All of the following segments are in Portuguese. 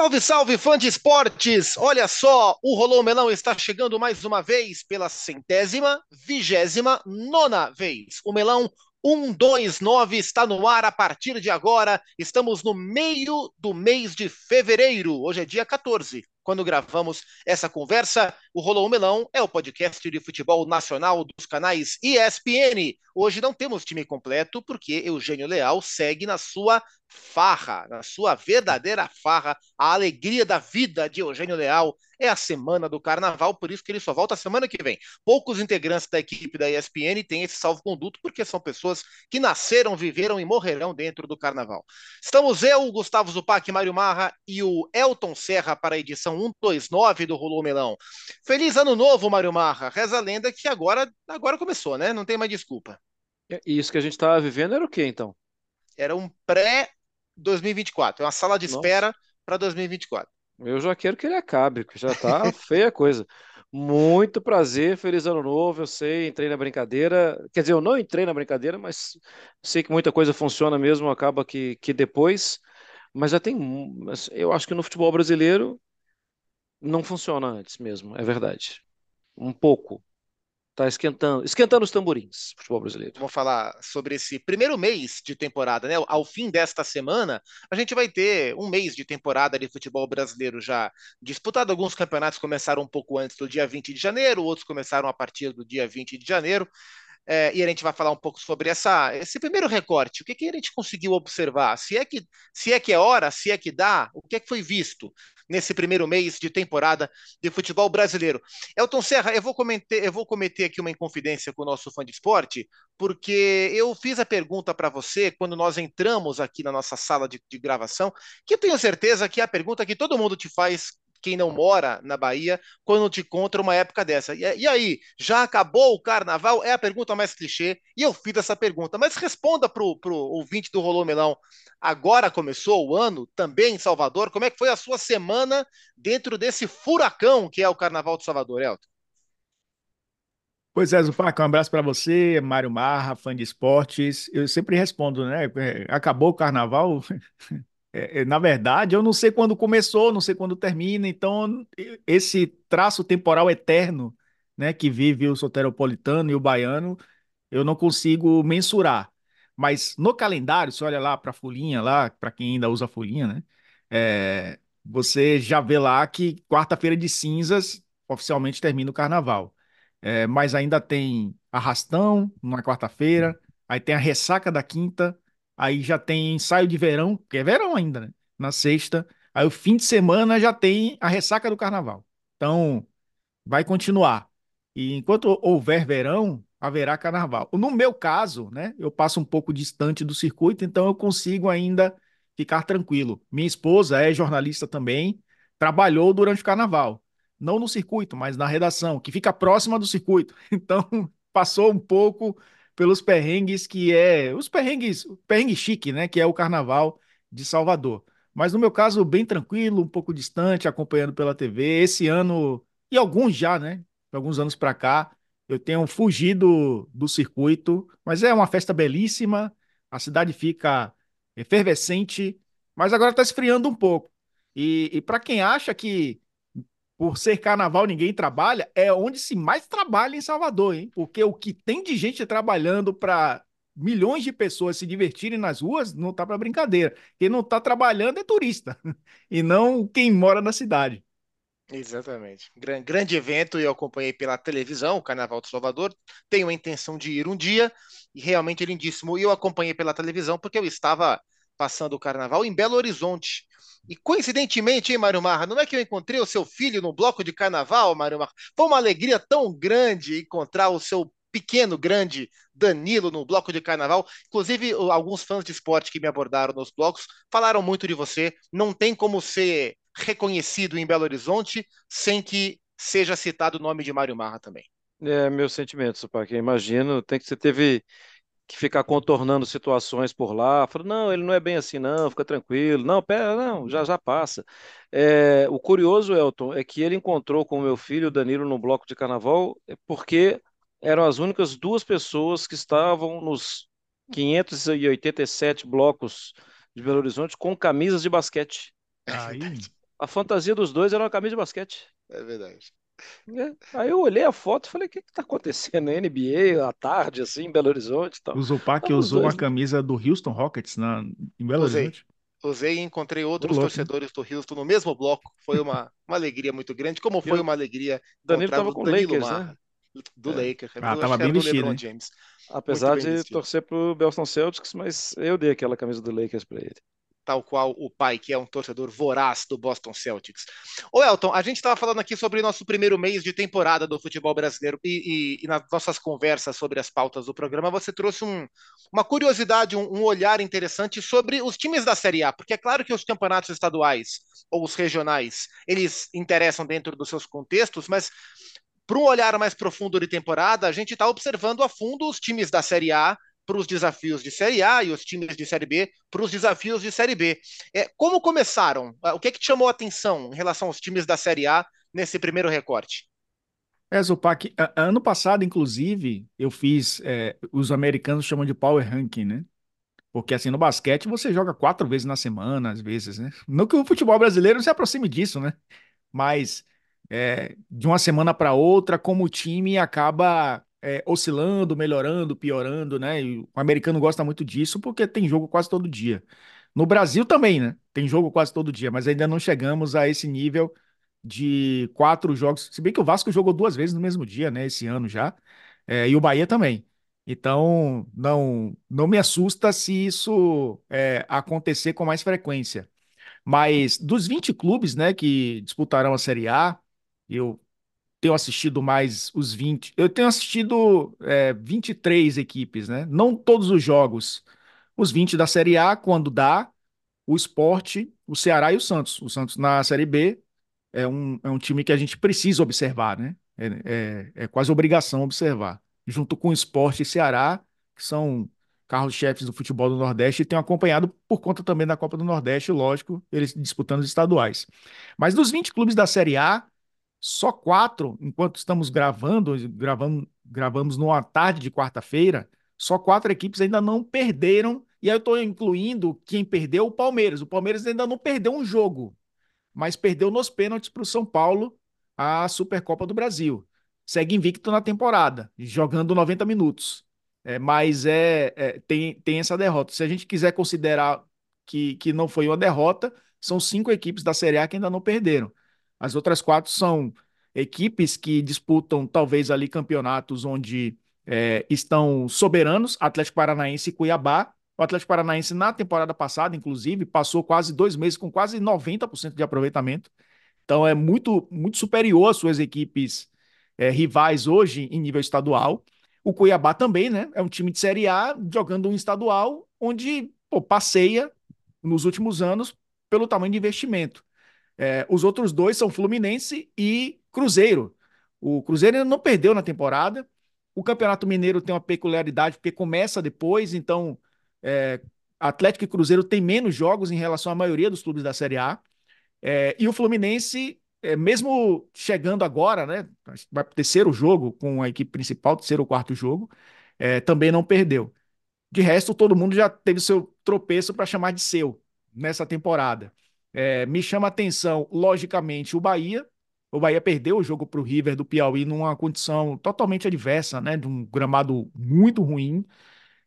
Salve, salve, fã de esportes! Olha só, o Rolou Melão está chegando mais uma vez pela centésima, vigésima, nona vez. O Melão 129 está no ar a partir de agora. Estamos no meio do mês de fevereiro. Hoje é dia 14 quando gravamos essa conversa. O Rolou Melão é o podcast de futebol nacional dos canais ESPN. Hoje não temos time completo porque Eugênio Leal segue na sua farra, na sua verdadeira farra, a alegria da vida de Eugênio Leal é a semana do carnaval, por isso que ele só volta semana que vem. Poucos integrantes da equipe da ESPN têm esse salvo-conduto, porque são pessoas que nasceram, viveram e morrerão dentro do carnaval. Estamos eu, o Gustavo Zupac, Mário Marra e o Elton Serra para a edição 129 do Rolô Melão. Feliz ano novo, Mário Marra. Reza a lenda que agora, agora começou, né? Não tem mais desculpa. E isso que a gente estava vivendo era o quê, então? Era um pré-2024, é uma sala de Nossa. espera para 2024. Eu já quero que ele acabe, porque já tá feia a coisa. Muito prazer, feliz ano novo. Eu sei, entrei na brincadeira. Quer dizer, eu não entrei na brincadeira, mas sei que muita coisa funciona mesmo, acaba que, que depois. Mas já tem. mas Eu acho que no futebol brasileiro não funciona antes mesmo, é verdade. Um pouco. Tá esquentando, esquentando os tamborins, futebol brasileiro. Vamos falar sobre esse primeiro mês de temporada, né? Ao fim desta semana, a gente vai ter um mês de temporada de futebol brasileiro já disputado. Alguns campeonatos começaram um pouco antes do dia 20 de janeiro, outros começaram a partir do dia 20 de janeiro. É, e a gente vai falar um pouco sobre essa, esse primeiro recorte. O que, que a gente conseguiu observar? Se é, que, se é que é hora, se é que dá, o que é que foi visto nesse primeiro mês de temporada de futebol brasileiro? Elton Serra, eu vou, cometer, eu vou cometer aqui uma inconfidência com o nosso fã de esporte, porque eu fiz a pergunta para você quando nós entramos aqui na nossa sala de, de gravação, que eu tenho certeza que é a pergunta que todo mundo te faz quem não mora na Bahia quando te encontra uma época dessa. E, e, aí, já acabou o carnaval? É a pergunta mais clichê, e eu fiz essa pergunta. Mas responda para o ouvinte do Rolô Melão. Agora começou o ano, também em Salvador. Como é que foi a sua semana dentro desse furacão que é o Carnaval de Salvador, Elton? Pois é, Zupac, um abraço para você, Mário Marra, fã de esportes. Eu sempre respondo, né? Acabou o carnaval? É, é, na verdade, eu não sei quando começou, não sei quando termina, então esse traço temporal eterno, né, que vive o soteropolitano e o baiano, eu não consigo mensurar. Mas no calendário, se olha lá para a folhinha lá, para quem ainda usa folhinha, né, é, você já vê lá que quarta-feira de cinzas oficialmente termina o carnaval. É, mas ainda tem arrastão na quarta-feira, aí tem a ressaca da quinta, aí já tem ensaio de verão, que é verão ainda, né? Na sexta. Aí o fim de semana já tem a ressaca do carnaval. Então, vai continuar. E enquanto houver verão, haverá carnaval. No meu caso, né, eu passo um pouco distante do circuito, então eu consigo ainda ficar tranquilo. Minha esposa é jornalista também, trabalhou durante o carnaval. Não no circuito, mas na redação, que fica próxima do circuito. Então, passou um pouco pelos perrengues que é os perrengues, perrengue chique, né, que é o Carnaval de Salvador. Mas no meu caso, bem tranquilo, um pouco distante, acompanhando pela TV. Esse ano e alguns já, né, alguns anos para cá, eu tenho fugido do circuito, mas é uma festa belíssima. A cidade fica efervescente, mas agora está esfriando um pouco. E, e para quem acha que por ser carnaval ninguém trabalha, é onde se mais trabalha em Salvador, hein? Porque o que tem de gente trabalhando para milhões de pessoas se divertirem nas ruas não tá para brincadeira. Quem não tá trabalhando é turista e não quem mora na cidade. Exatamente. Grande, grande evento, eu acompanhei pela televisão, o Carnaval de Salvador. Tenho a intenção de ir um dia e realmente é lindíssimo. E eu acompanhei pela televisão porque eu estava passando o carnaval em Belo Horizonte. E coincidentemente, hein, Mário Marra, não é que eu encontrei o seu filho no bloco de carnaval, Mário Marra? Foi uma alegria tão grande encontrar o seu pequeno, grande Danilo no bloco de carnaval. Inclusive, alguns fãs de esporte que me abordaram nos blocos falaram muito de você. Não tem como ser reconhecido em Belo Horizonte sem que seja citado o nome de Mário Marra também. É, meus sentimentos, Paquim. Imagino, tem que você teve que ficar contornando situações por lá. Falou, não, ele não é bem assim, não, fica tranquilo. Não, pera, não, já já passa. É, o curioso, Elton, é que ele encontrou com o meu filho, Danilo, no bloco de carnaval, é porque eram as únicas duas pessoas que estavam nos 587 blocos de Belo Horizonte com camisas de basquete. Aí, A fantasia dos dois era uma camisa de basquete. É verdade. É. Aí eu olhei a foto e falei, o que que tá acontecendo na NBA à tarde, assim, em Belo Horizonte e tal. O Zupac usou dois, uma camisa do Houston Rockets na, em Belo Usei. Horizonte. Usei e encontrei outros torcedores do Houston no mesmo bloco. Foi uma, uma alegria muito grande, como foi Eu- uma alegria Danilo encontrar tava o com Danilo Lakers, né? Marra, do É. Lakers. Ah, Eu tava acho que bem era do vestido, LeBron hein? James. Apesar bem de vestido. torcer pro Boston Celtics, mas eu dei aquela camisa do Lakers pra ele. Tal qual o pai, que é um torcedor voraz do Boston Celtics. Ô Elton, a gente estava falando aqui sobre nosso primeiro mês de temporada do futebol brasileiro e, e- e nas nossas conversas sobre as pautas do programa, você trouxe um- uma curiosidade, um, um olhar interessante sobre os times da Série A, porque é claro que os campeonatos estaduais ou os regionais, eles interessam dentro dos seus contextos, mas para um olhar mais profundo de temporada, a gente está observando a fundo os times da Série A para os desafios de Série A e os times de Série B para os desafios de Série B. É, como começaram? Ah, O que é que te chamou a atenção em relação aos times da Série A nesse primeiro recorte? É, Zupac, ano passado, inclusive, eu fiz, é, os americanos chamam de power ranking, né? Porque assim, no basquete você joga quatro vezes na semana, às vezes, né? Não que o futebol brasileiro se aproxime disso, né? Mas é, de uma semana para outra, como o time acaba é, oscilando, melhorando, piorando, né? E o americano gosta muito disso porque tem jogo quase todo dia. No Brasil também, né? Tem jogo quase todo dia, mas ainda não chegamos a esse nível de quatro jogos. Se bem que o Vasco jogou duas vezes no mesmo dia, né? Esse ano já. É, e o Bahia também. Então, não, não me assusta se isso é, acontecer com mais frequência. Mas dos 20 clubes, né, que disputarão a Série A, eu tenho assistido mais os 20. Eu tenho assistido é, 23 equipes, né? Não todos os jogos. Os 20 da Série A, quando dá, o Sport, o Ceará e o Santos. O Santos na Série B é um, é um time que a gente precisa observar, né? É, é, é quase obrigação observar. Junto com o Sport e Ceará, que são carros-chefes do futebol do Nordeste, e tenho acompanhado por conta também da Copa do Nordeste, lógico, eles disputando os estaduais. Mas dos 20 clubes da Série A, só quatro, enquanto estamos gravando, gravamos, gravamos numa tarde de quarta-feira, só quatro equipes ainda não perderam. E aí eu estou incluindo quem perdeu o Palmeiras. O Palmeiras ainda não perdeu um jogo mas perdeu nos pênaltis para o São Paulo a Supercopa do Brasil. Segue invicto na temporada, jogando 90 minutos. É, mas é, é, tem, tem essa derrota. Se a gente quiser considerar que, que não foi uma derrota, são cinco equipes da Série A que ainda não perderam. As outras quatro são equipes que disputam talvez ali campeonatos onde é, estão soberanos, Atlético Paranaense e Cuiabá, o Atlético Paranaense, na temporada passada, inclusive, passou quase dois meses com quase 90% de aproveitamento. Então, é muito, muito superior às suas equipes é, rivais hoje em nível estadual. O Cuiabá também, né? É um time de Série A jogando um estadual onde pô, passeia nos últimos anos pelo tamanho de investimento. É, os outros dois são Fluminense e Cruzeiro. O Cruzeiro ainda não perdeu na temporada. O Campeonato Mineiro tem uma peculiaridade porque começa depois, então é, Atlético e Cruzeiro têm menos jogos em relação à maioria dos clubes da Série A. É, e o Fluminense, é, mesmo chegando agora, né? Vai para o terceiro jogo com a equipe principal, terceiro ou quarto jogo, é, também não perdeu. De resto, todo mundo já teve seu tropeço para chamar de seu nessa temporada. É, me chama atenção, logicamente, o Bahia. O Bahia perdeu o jogo para o River do Piauí numa condição totalmente adversa, né? De um gramado muito ruim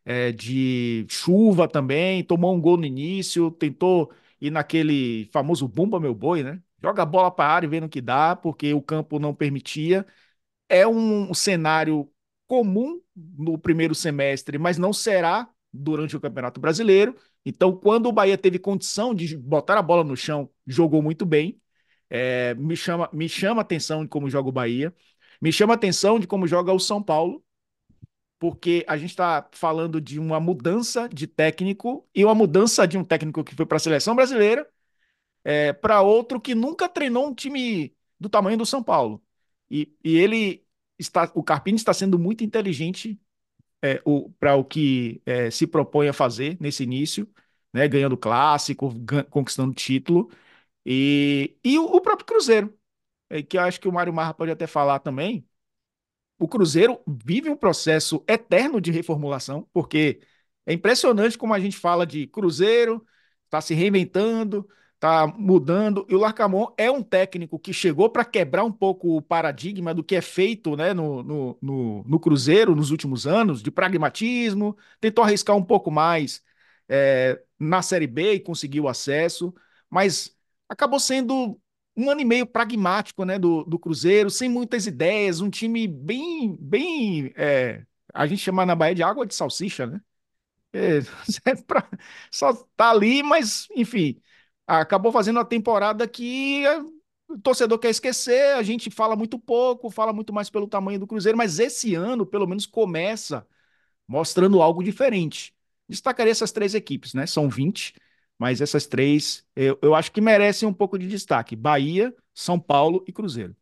é, de chuva também, tomou um gol no início, tentou ir naquele famoso bumba meu boi, né? Joga a bola para a área e vê no que dá, porque o campo não permitia. É um cenário comum no primeiro semestre, mas não será durante o Campeonato Brasileiro. Então, quando o Bahia teve condição de botar a bola no chão, jogou muito bem. É, me chama, me chama atenção de como joga o Bahia. Me chama atenção de como joga o São Paulo, porque a gente está falando de uma mudança de técnico e uma mudança de um técnico que foi para a seleção brasileira é, para outro que nunca treinou um time do tamanho do São Paulo. E, e ele está, o Carpini está sendo muito inteligente é, para o que é, se propõe a fazer nesse início, né, ganhando clássico, conquistando título, e, e o, o próprio Cruzeiro, é, que eu acho que o Mário Marra pode até falar também, o Cruzeiro vive um processo eterno de reformulação, porque é impressionante como a gente fala de Cruzeiro, está se reinventando, tá mudando. E o Larcamon é um técnico que chegou para quebrar um pouco o paradigma do que é feito né, no, no, no, no, Cruzeiro nos últimos anos, de pragmatismo, tentou arriscar um pouco mais é, na Série B e conseguiu acesso, mas acabou sendo um ano e meio pragmático né, do, do Cruzeiro, sem muitas ideias, um time bem, bem é, a gente chama na Bahia de água de salsicha, né? É, pra, só tá ali, mas enfim acabou fazendo uma temporada que é, o torcedor quer esquecer, a gente fala muito pouco, fala muito mais pelo tamanho do Cruzeiro, mas esse ano, pelo menos, começa mostrando algo diferente. Destacaria essas três equipes, né? São 20, mas essas três eu, eu acho que merecem um pouco de destaque: Bahia, São Paulo e Cruzeiro.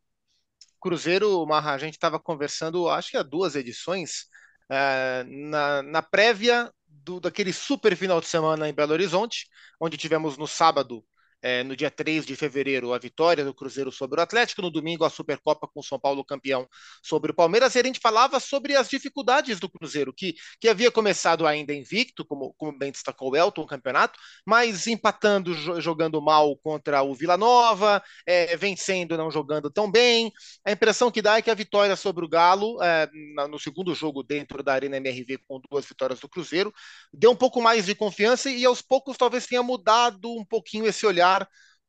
Cruzeiro, Marra, a gente estava conversando, acho que há duas edições, uh, na, na prévia do, daquele super final de semana em Belo Horizonte, onde tivemos no sábado é, no dia 3 de fevereiro, a vitória do Cruzeiro sobre o Atlético, no domingo, a Supercopa com o São Paulo campeão sobre o Palmeiras, e a gente falava sobre as dificuldades do Cruzeiro, que, que havia começado ainda invicto, como, como bem destacou o Elton, o campeonato, mas empatando, jogando mal contra o Vila Nova, é, vencendo, não jogando tão bem. A impressão que dá é que a vitória sobre o Galo, é, no segundo jogo dentro da Arena MRV, com duas vitórias do Cruzeiro, deu um pouco mais de confiança e aos poucos talvez tenha mudado um pouquinho esse olhar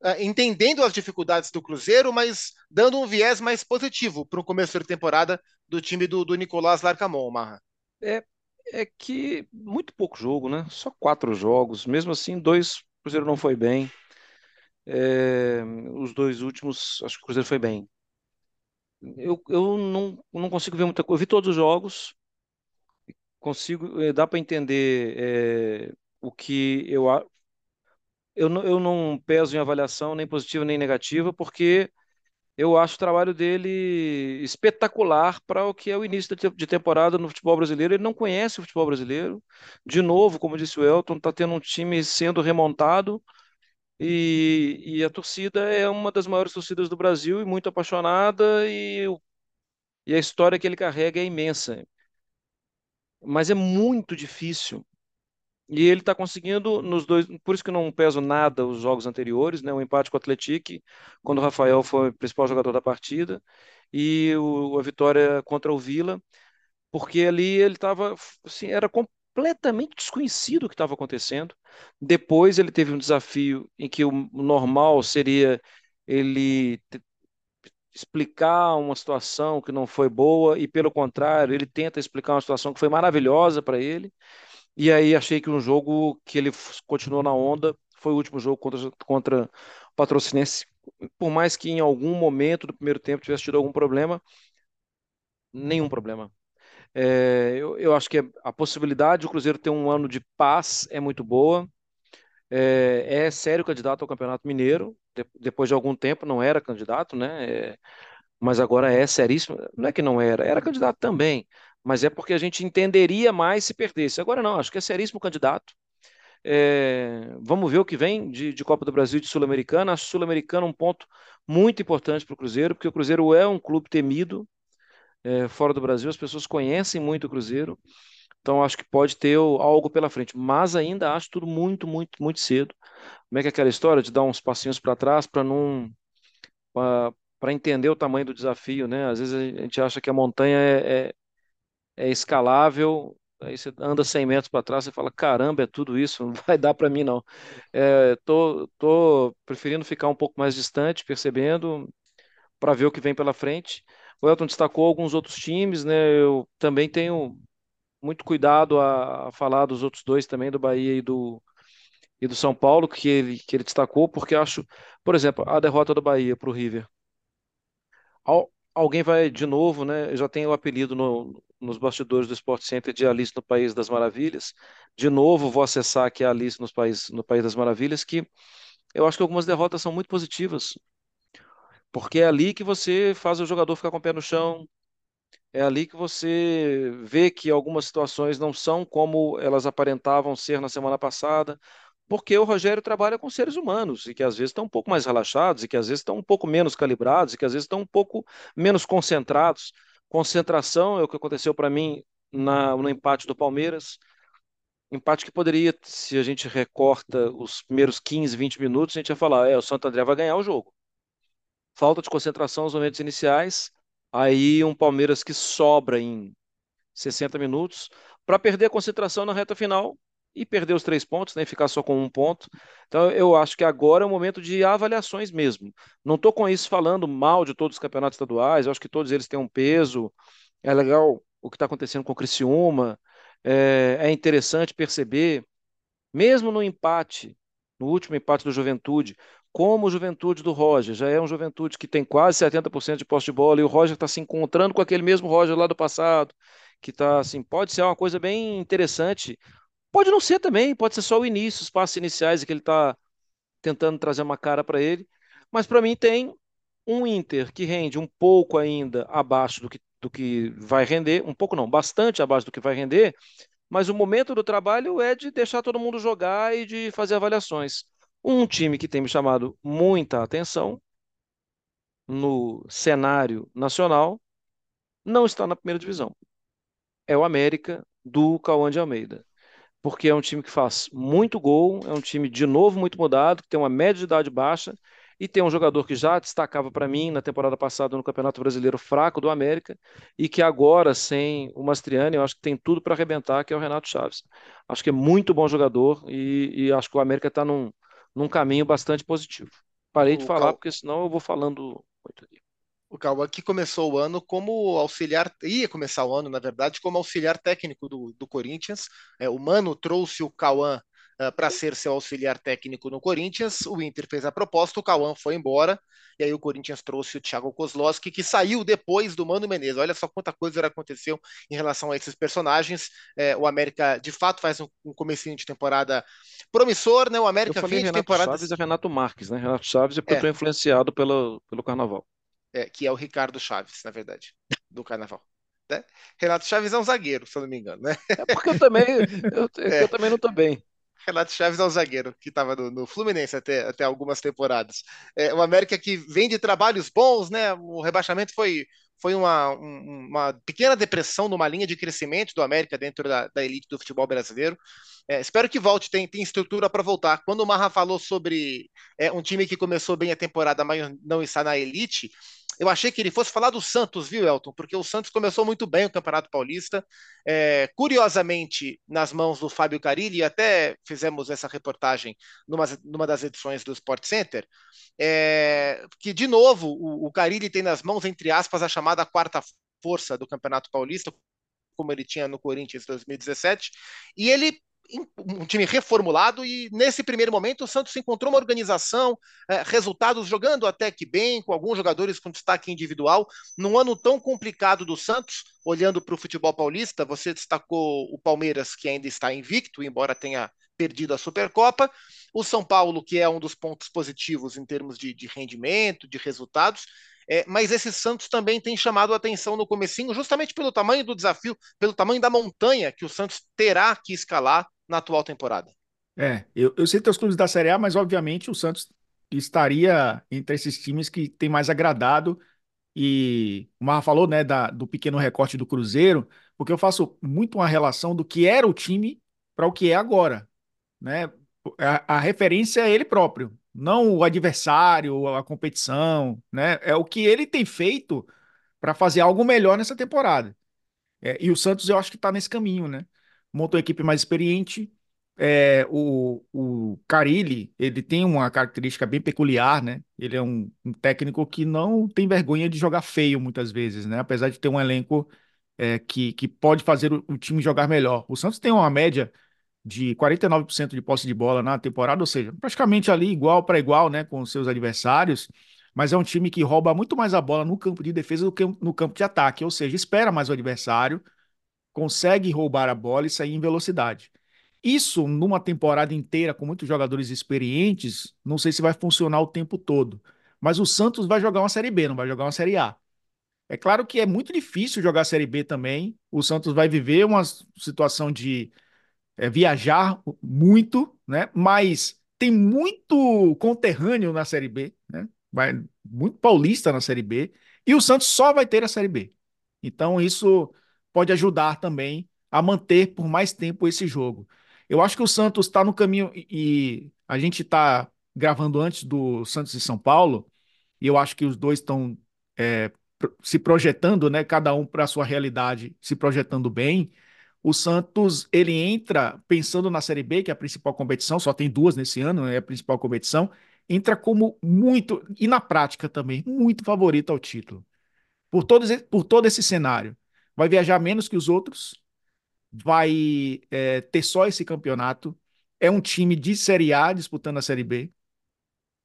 é, entendendo as dificuldades do Cruzeiro, mas dando um viés mais positivo para o começo de temporada do time do, do Nicolás Larcamon, Marra. É, é que muito pouco jogo, né? Só quatro jogos. Mesmo assim, dois, o Cruzeiro não foi bem. É, os dois últimos, acho que o Cruzeiro foi bem. Eu, eu não, não consigo ver muita coisa. Eu vi todos os jogos, consigo, é, dá para entender é, o que eu eu não, eu não peso em avaliação nem positiva nem negativa, porque eu acho o trabalho dele espetacular para o que é o início de temporada no futebol brasileiro. Ele não conhece o futebol brasileiro. De novo, como disse o Elton, está tendo um time sendo remontado e, e, a torcida é uma das maiores torcidas do Brasil e muito apaixonada e, e a história que ele carrega é imensa. Mas é muito difícil e ele está conseguindo nos dois, por isso que não peso nada os jogos anteriores, né? O empate com o Atlético, quando o Rafael foi o principal jogador da partida, e o, a vitória contra o Vila, porque ali ele estava, assim, era completamente desconhecido o que estava acontecendo. Depois ele teve um desafio em que o normal seria ele explicar uma situação que não foi boa e pelo contrário ele tenta explicar uma situação que foi maravilhosa para ele e aí achei que um jogo que ele continuou na onda foi o último jogo contra, contra o Patrocinense. Por mais que em algum momento do primeiro tempo tivesse tido algum problema, nenhum problema. É, eu, eu, acho que a possibilidade de o Cruzeiro ter um ano de paz é muito boa. É, é sério candidato ao Campeonato Mineiro. De, depois de algum tempo não era candidato, né? É, mas agora é seríssimo. Não é que não era, era candidato também mas é porque a gente entenderia mais se perdesse. Agora não, acho que é seríssimo candidato. É, vamos ver o que vem de, de Copa do Brasil de Sul-Americana. Acho Sul-Americana um ponto muito importante para o Cruzeiro, porque o Cruzeiro é um clube temido é, fora do Brasil, as pessoas conhecem muito o Cruzeiro, então acho que pode ter algo pela frente, mas ainda acho tudo muito, muito, muito cedo. Como é que é aquela história de dar uns passinhos para trás para não. para entender o tamanho do desafio, né? Às vezes a gente acha que a montanha é, é escalável, aí você anda 100 metros para trás e fala, caramba, é tudo isso, não vai dar para mim não. É, tô, tô preferindo ficar um pouco mais distante, percebendo, para ver o que vem pela frente. O Elton destacou alguns outros times, né? Eu também tenho muito cuidado a, a falar dos outros dois também, do Bahia e do, e do São Paulo, que ele, que ele destacou, porque acho, por exemplo, a derrota do Bahia para o River. alguém vai de novo, né? Já tenho o apelido no, nos bastidores do Sport Center de Alice no País das Maravilhas. De novo, vou acessar aqui a Alice nos país, no País das Maravilhas, que eu acho que algumas derrotas são muito positivas. Porque é ali que você faz o jogador ficar com o pé no chão, é ali que você vê que algumas situações não são como elas aparentavam ser na semana passada, porque o Rogério trabalha com seres humanos e que às vezes estão um pouco mais relaxados e que às vezes estão um pouco menos calibrados e que às vezes estão um pouco menos concentrados. Concentração é o que aconteceu para mim na, no empate do Palmeiras. empate que poderia, se a gente recorta os primeiros 15, 20 minutos, a gente ia falar, é, o Santo André vai ganhar o jogo. Falta de concentração nos momentos iniciais, aí um Palmeiras que sobra em 60 minutos, para perder a concentração na reta final e perder os três pontos, né, ficar só com um ponto. Então eu acho que agora é o momento de avaliações mesmo. Não estou com isso falando mal de todos os campeonatos estaduais, eu acho que todos eles têm um peso. É legal o que está acontecendo com o Criciúma, é, é interessante perceber, mesmo no empate, no último empate do Juventude, como o Juventude do Roger, já é um Juventude que tem quase 70% de posse de bola, e o Roger está se encontrando com aquele mesmo Roger lá do passado, que está assim, pode ser uma coisa bem interessante, pode não ser também, pode ser só o início, os passos iniciais que ele está tentando trazer uma cara para ele, mas para mim tem um Inter que rende um pouco ainda abaixo do que do que vai render, um pouco não, bastante abaixo do que vai render, mas o momento do trabalho é de deixar todo mundo jogar e de fazer avaliações. Um time que tem me chamado muita atenção no cenário nacional não está na primeira divisão. É o América do Cauã de Almeida. Porque é um time que faz muito gol, é um time de novo muito mudado, que tem uma média de idade baixa e tem um jogador que já destacava para mim na temporada passada no Campeonato Brasileiro fraco do América e que agora, sem o Mastriani, eu acho que tem tudo para arrebentar, que é o Renato Chaves. Acho que é muito bom jogador e, e acho que o América está num, num caminho bastante positivo. Parei o de falar, Cal... porque senão eu vou falando muito aqui. O Cauã que começou o ano como auxiliar, ia começar o ano, na verdade, como auxiliar técnico do, do Corinthians. É, o Mano trouxe o Cauã uh, para ser seu auxiliar técnico no Corinthians. O Inter fez a proposta, o Cauã foi embora, e aí o Corinthians trouxe o Thiago Kozlowski, que saiu depois do Mano Menezes. Olha só quanta coisa aconteceu em relação a esses personagens. É, o América, de fato, faz um, um comecinho de temporada promissor, né? O América eu falei Renato temporadas... Chaves é Renato Marques, né? Renato Chaves é porque é. eu estou influenciado pelo, pelo Carnaval. É, que é o Ricardo Chaves, na verdade, do Carnaval. Né? Renato Chaves é um zagueiro, se eu não me engano, né? É porque eu também, eu, é. eu também não estou bem. Renato Chaves é o zagueiro que estava no, no, Fluminense até, até algumas temporadas. É, o América que vem de trabalhos bons, né? O rebaixamento foi, foi uma, uma pequena depressão numa linha de crescimento do América dentro da, da elite do futebol brasileiro. É, espero que volte, tem, tem estrutura para voltar. Quando o Marra falou sobre é, um time que começou bem a temporada, mas não está na elite, eu achei que ele fosse falar do Santos, viu, Elton? Porque o Santos começou muito bem o Campeonato Paulista. É, curiosamente, nas mãos do Fábio Carilli, até fizemos essa reportagem numa, numa das edições do Sport Center, é, que, de novo, o, o Carilli tem nas mãos, entre aspas, a chamada quarta força do Campeonato Paulista, como ele tinha no Corinthians em 2017, e ele um time reformulado e nesse primeiro momento o Santos encontrou uma organização, é, resultados jogando até que bem, com alguns jogadores com destaque individual. Num ano tão complicado do Santos, olhando para o futebol paulista, você destacou o Palmeiras, que ainda está invicto, embora tenha perdido a Supercopa, o São Paulo, que é um dos pontos positivos em termos de, de rendimento, de resultados, é, mas esse Santos também tem chamado a atenção no comecinho, justamente pelo tamanho do desafio, pelo tamanho da montanha que o Santos terá que escalar na atual temporada. É, eu, eu sei os clubes da Série A, mas obviamente o Santos estaria entre esses times que tem mais agradado. E o Marra falou, né, da, do pequeno recorte do Cruzeiro, porque eu faço muito uma relação do que era o time para o que é agora, né? A, a referência é ele próprio não o adversário, a competição, né? É o que ele tem feito para fazer algo melhor nessa temporada. É, e o Santos eu acho que está nesse caminho, né? Montou a equipe mais experiente. É, o, o Carilli, ele tem uma característica bem peculiar, né? Ele é um, um, técnico que não tem vergonha de jogar feio muitas vezes, né? Apesar de ter um elenco é, que, que pode fazer o, o time jogar melhor. O Santos tem uma média de 49% de posse de bola na temporada, ou seja, praticamente ali igual para igual, né, com seus adversários, mas é um time que rouba muito mais a bola no campo de defesa do que no campo de ataque, ou seja, espera mais o adversário, consegue roubar a bola e sair em velocidade. Isso numa temporada inteira com muitos jogadores experientes, não sei se vai funcionar o tempo todo, mas o Santos vai jogar uma Série B, não vai jogar uma Série A. É claro que é muito difícil jogar a Série B também. O Santos vai viver uma situação de é, viajar muito, né? Mas tem muito conterrâneo na Série B, né? Vai, muito paulista na Série B. E o Santos só vai ter a Série B. Então isso pode ajudar também a manter por mais tempo esse jogo. Eu acho que o Santos está no caminho e, a gente está gravando antes do Santos e São Paulo, e eu acho que os dois estão é, se projetando, né? Cada um para a sua realidade, se projetando bem. O Santos ele entra pensando na Série B, que é a principal competição, só tem duas nesse ano, é a principal competição, entra como muito, e na prática também, muito favorito ao título. Por todo, por todo esse cenário. Vai viajar menos que os outros, vai é, ter só esse campeonato. É um time de Série A disputando a Série B.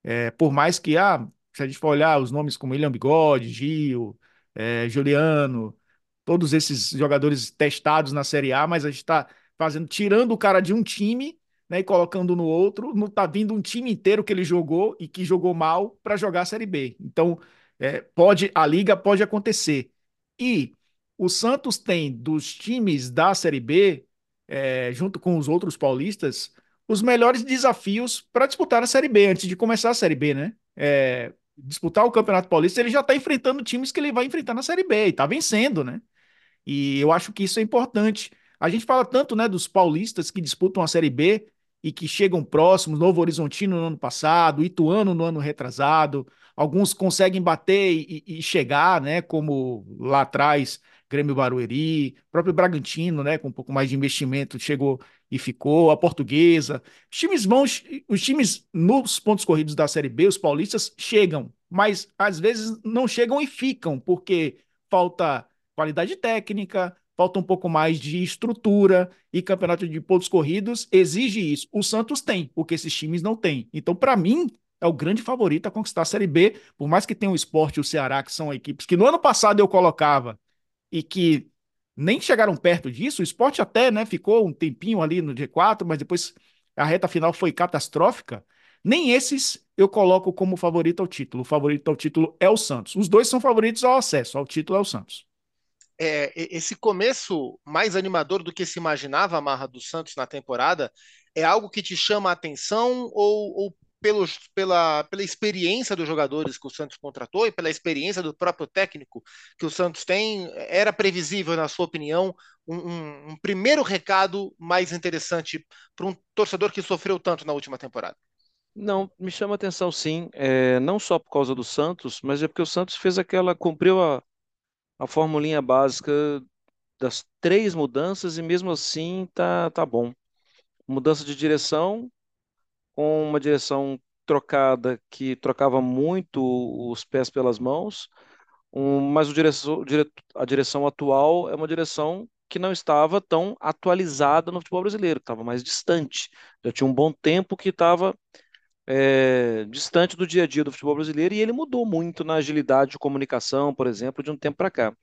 É, por mais que, ah, se a gente for olhar os nomes como William Bigode, Gil, é, Juliano, todos esses jogadores testados na Série A, mas a gente está fazendo, tirando o cara de um time né, e colocando no outro, não está vindo um time inteiro que ele jogou e que jogou mal para jogar a Série B. Então, é, pode a liga pode acontecer. E o Santos tem dos times da Série B, é, junto com os outros paulistas, os melhores desafios para disputar a Série B antes de começar a Série B, né? É, disputar o Campeonato Paulista, ele já está enfrentando times que ele vai enfrentar na Série B e está vencendo, né? E eu acho que isso é importante. A gente fala tanto, né, dos paulistas que disputam a Série B e que chegam próximos, Novo Horizontino no ano passado, Ituano no ano retrasado, alguns conseguem bater e, e chegar, né, como lá atrás Grêmio Barueri, próprio Bragantino, né, com um pouco mais de investimento, chegou e ficou, a Portuguesa. Os times vão, os times nos pontos corridos da Série B, os paulistas chegam, mas às vezes não chegam e ficam, porque falta qualidade técnica, falta um pouco mais de estrutura e campeonato de pontos corridos exige isso. O Santos tem, porque esses times não têm. Então, para mim, é o grande favorito a conquistar a Série B, por mais que tenha o Esporte e o Ceará, que são equipes que no ano passado eu colocava e que nem chegaram perto disso. O esporte até né, ficou um tempinho ali no G4, mas depois a reta final foi catastrófica. Nem esses eu coloco como favorito ao título. O favorito ao título é o Santos. Os dois são favoritos ao acesso, ao título é o Santos. É, esse começo mais animador do que se imaginava a marra do Santos na temporada é algo que te chama a atenção ou, ou pela, pela experiência dos jogadores que o Santos contratou e pela experiência do próprio técnico que o Santos tem, era previsível, na sua opinião, um, um, um primeiro recado mais interessante para um torcedor que sofreu tanto na última temporada? Não, me chama atenção sim, é, não só por causa do Santos, mas é porque o Santos fez aquela, cumpriu a, a formulinha básica das três mudanças e mesmo assim tá, tá bom. Mudança de direção, com uma direção trocada que trocava muito os pés pelas mãos, um, mas a direção atual é uma direção que não estava tão atualizada no futebol brasileiro, estava mais distante. Já tinha um bom tempo que estava é, distante do dia a dia do futebol brasileiro e ele mudou muito na agilidade de comunicação, por exemplo, de um tempo para cá.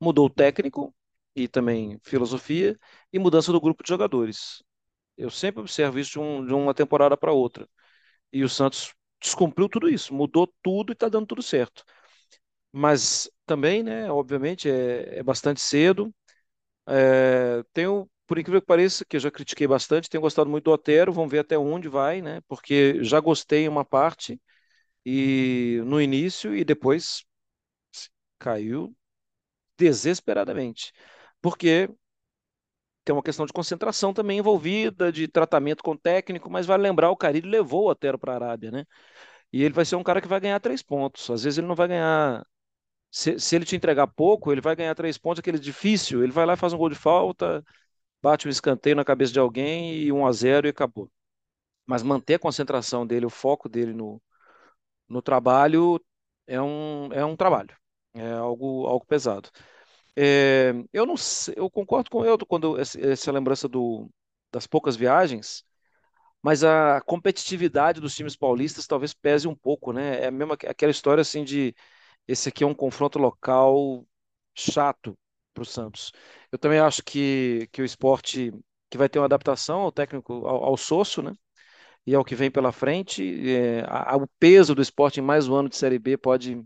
Mudou o técnico e também filosofia e mudança do grupo de jogadores. Eu sempre observo isso de, um, de uma temporada para outra. E o Santos descumpriu tudo isso, mudou tudo e está dando tudo certo. Mas também, né, obviamente, é, é bastante cedo. É, tenho, por incrível que pareça, que eu já critiquei bastante, tenho gostado muito do Otero, vamos ver até onde vai, né? Porque já gostei uma parte e no início e depois caiu desesperadamente. Porque tem uma questão de concentração também envolvida, de tratamento com técnico, mas vale lembrar, o Carille levou o Otero para a Arábia, né? E ele vai ser um cara que vai ganhar três pontos. Às vezes ele não vai ganhar. Se, se ele te entregar pouco, ele vai ganhar três pontos, aquele difícil. Ele vai lá, faz um gol de falta, bate um escanteio na cabeça de alguém e um a zero e acabou. Mas manter a concentração dele, o foco dele no, no trabalho é um, é um trabalho. É algo, algo pesado. É, eu não sei, eu concordo com eu quando essa, lembrança do, das poucas viagens, mas a competitividade dos times paulistas talvez pese um pouco, né? É mesmo aquela história assim de esse aqui é um confronto local chato para o Santos. Eu também acho que, que o esporte que vai ter uma adaptação ao técnico, ao, ao Sosso, né? E ao que vem pela frente, é, a, o peso do esporte em mais um ano de Série B pode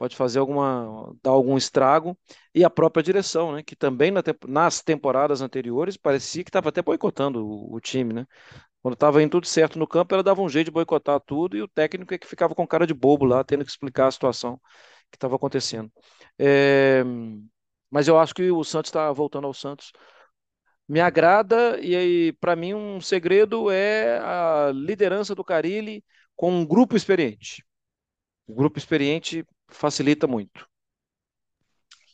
pode fazer alguma, dar algum estrago, e a própria direção, né, que também na, nas temporadas anteriores parecia que estava até boicotando o, o, time, né? Quando estava indo tudo certo no campo, ela dava um jeito de boicotar tudo, e o técnico é que ficava com cara de bobo lá, tendo que explicar a situação que estava acontecendo. É, mas eu acho que o Santos está voltando ao Santos me agrada e aí para mim um segredo é a liderança do Carilli com um grupo experiente. O grupo experiente facilita muito.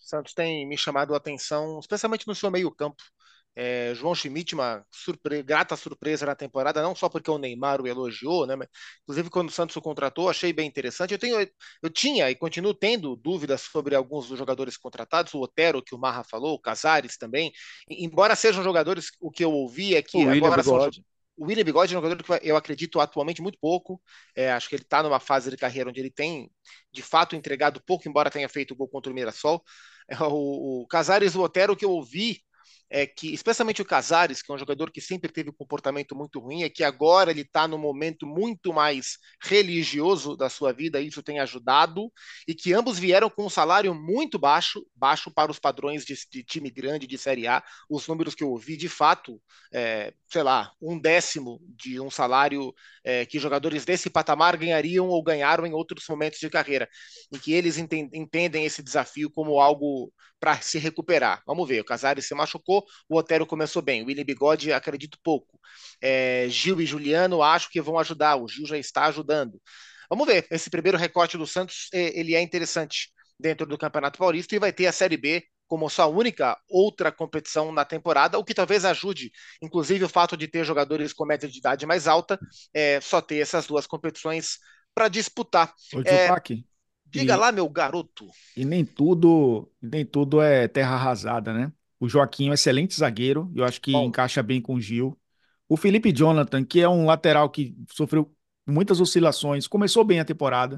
Santos tem me chamado a atenção, especialmente no seu meio-campo. É, João Schmidt, uma surpre grata surpresa na temporada, não só porque o Neymar o elogiou, né? Mas, inclusive, quando o Santos o contratou, achei bem interessante. Eu, tenho, eu tinha e continuo tendo dúvidas sobre alguns dos jogadores contratados, o Otero, que o Marra falou, o Casares também. Embora sejam jogadores, o que eu ouvi é que o agora são. O William Bigode é um jogador que eu acredito atualmente muito pouco. É, acho que ele está numa fase de carreira onde ele tem, de fato, entregado pouco, embora tenha feito o gol contra o Mirassol. É, o, o Casares Otero que eu ouvi é que, especialmente o Casares, que é um jogador que sempre teve um comportamento muito ruim, é que agora ele está num momento muito mais religioso da sua vida, isso tem ajudado, e que ambos vieram com um salário muito baixo, baixo para os padrões de, de time grande de Série A. Os números que eu ouvi, de fato, é, sei lá, um décimo de um salário é, que jogadores desse patamar ganhariam ou ganharam em outros momentos de carreira, em que eles entendem esse desafio como algo para se recuperar. Vamos ver, o Casares se machucou, o Otero começou bem, o William Bigode acredito pouco. É, Gil e Juliano acho que vão ajudar, o Gil já está ajudando. Vamos ver, esse primeiro recorte do Santos, é, ele é interessante dentro do Campeonato Paulista e vai ter a Série B como sua única outra competição na temporada, o que talvez ajude, inclusive o fato de ter jogadores com média de idade mais alta, é, só ter essas duas competições para disputar. Ô, é, Diga e, lá, meu garoto. E nem tudo, nem tudo é terra arrasada, né? O Joaquim é um excelente zagueiro, eu acho que Bom. encaixa bem com o Gil. O Felipe Jonathan, que é um lateral que sofreu muitas oscilações, começou bem a temporada.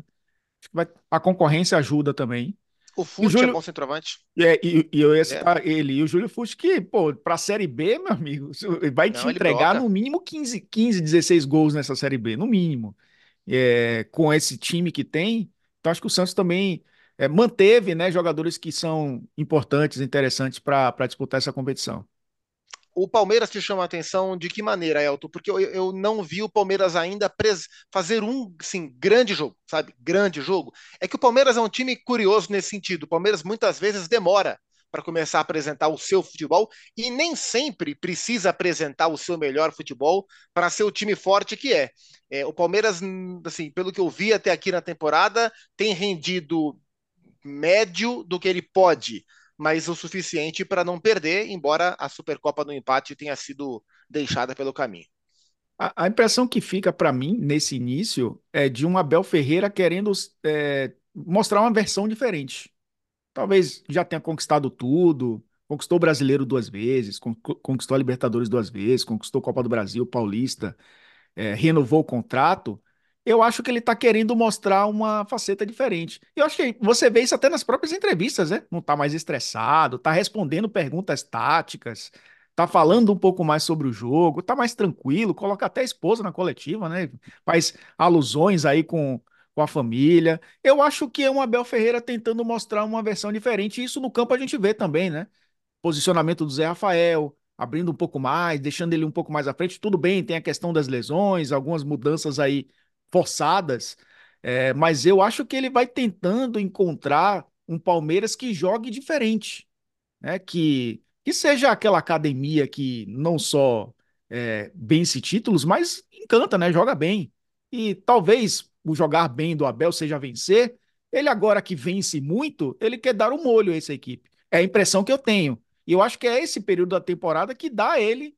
Acho que vai, a concorrência ajuda também. O Fute Júlio, é bom centroavante. É, e, e eu ia citar é. ele. E o Júlio Fute, que, pô, pra Série B, meu amigo, vai Não, te entregar no mínimo 15, 15, 16 gols nessa Série B, no mínimo. É, com esse time que tem, então, acho que o Santos também é, manteve né, jogadores que são importantes, interessantes para disputar essa competição. O Palmeiras te chama a atenção de que maneira, Elton? Porque eu, eu não vi o Palmeiras ainda fazer um grande jogo, sabe? Grande jogo. É que o Palmeiras é um time curioso nesse sentido. O Palmeiras muitas vezes demora para começar a apresentar o seu futebol e nem sempre precisa apresentar o seu melhor futebol para ser o time forte que é. é. O Palmeiras, assim, pelo que eu vi até aqui na temporada, tem rendido médio do que ele pode, mas o suficiente para não perder, embora a Supercopa no empate tenha sido deixada pelo caminho. A, a impressão que fica para mim nesse início é de um Abel Ferreira querendo é, mostrar uma versão diferente talvez já tenha conquistado tudo, conquistou o Brasileiro duas vezes, conquistou a Libertadores duas vezes, conquistou a Copa do Brasil, Paulista, é, renovou o contrato. Eu acho que ele está querendo mostrar uma faceta diferente. Eu acho que você vê isso até nas próprias entrevistas, né? Não está mais estressado, está respondendo perguntas táticas, está falando um pouco mais sobre o jogo, está mais tranquilo, coloca até a esposa na coletiva, né? Faz alusões aí com com a família. Eu acho que é um Abel Ferreira tentando mostrar uma versão diferente. Isso no campo a gente vê também, né? Posicionamento do Zé Rafael, abrindo um pouco mais, deixando ele um pouco mais à frente. Tudo bem, tem a questão das lesões, algumas mudanças aí forçadas. É, mas eu acho que ele vai tentando encontrar um Palmeiras que jogue diferente, né? Que, que seja aquela academia que não só é, vence títulos, mas encanta, né? Joga bem. E talvez o jogar bem do Abel seja vencer, ele agora que vence muito, ele quer dar um molho a essa equipe. É a impressão que eu tenho. E eu acho que é esse período da temporada que dá a ele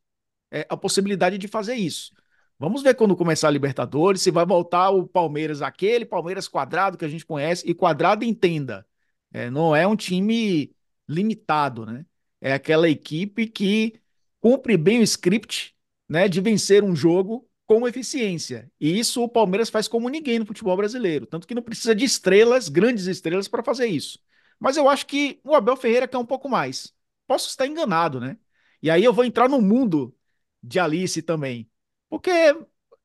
é, a possibilidade de fazer isso. Vamos ver quando começar a Libertadores, se vai voltar o Palmeiras, aquele Palmeiras quadrado que a gente conhece, e quadrado entenda. É, não é um time limitado, né? É aquela equipe que cumpre bem o script né, de vencer um jogo com eficiência. E isso o Palmeiras faz como ninguém no futebol brasileiro. Tanto que não precisa de estrelas, grandes estrelas, para fazer isso. Mas eu acho que o Abel Ferreira quer um pouco mais. Posso estar enganado, né? E aí eu vou entrar no mundo de Alice também. Porque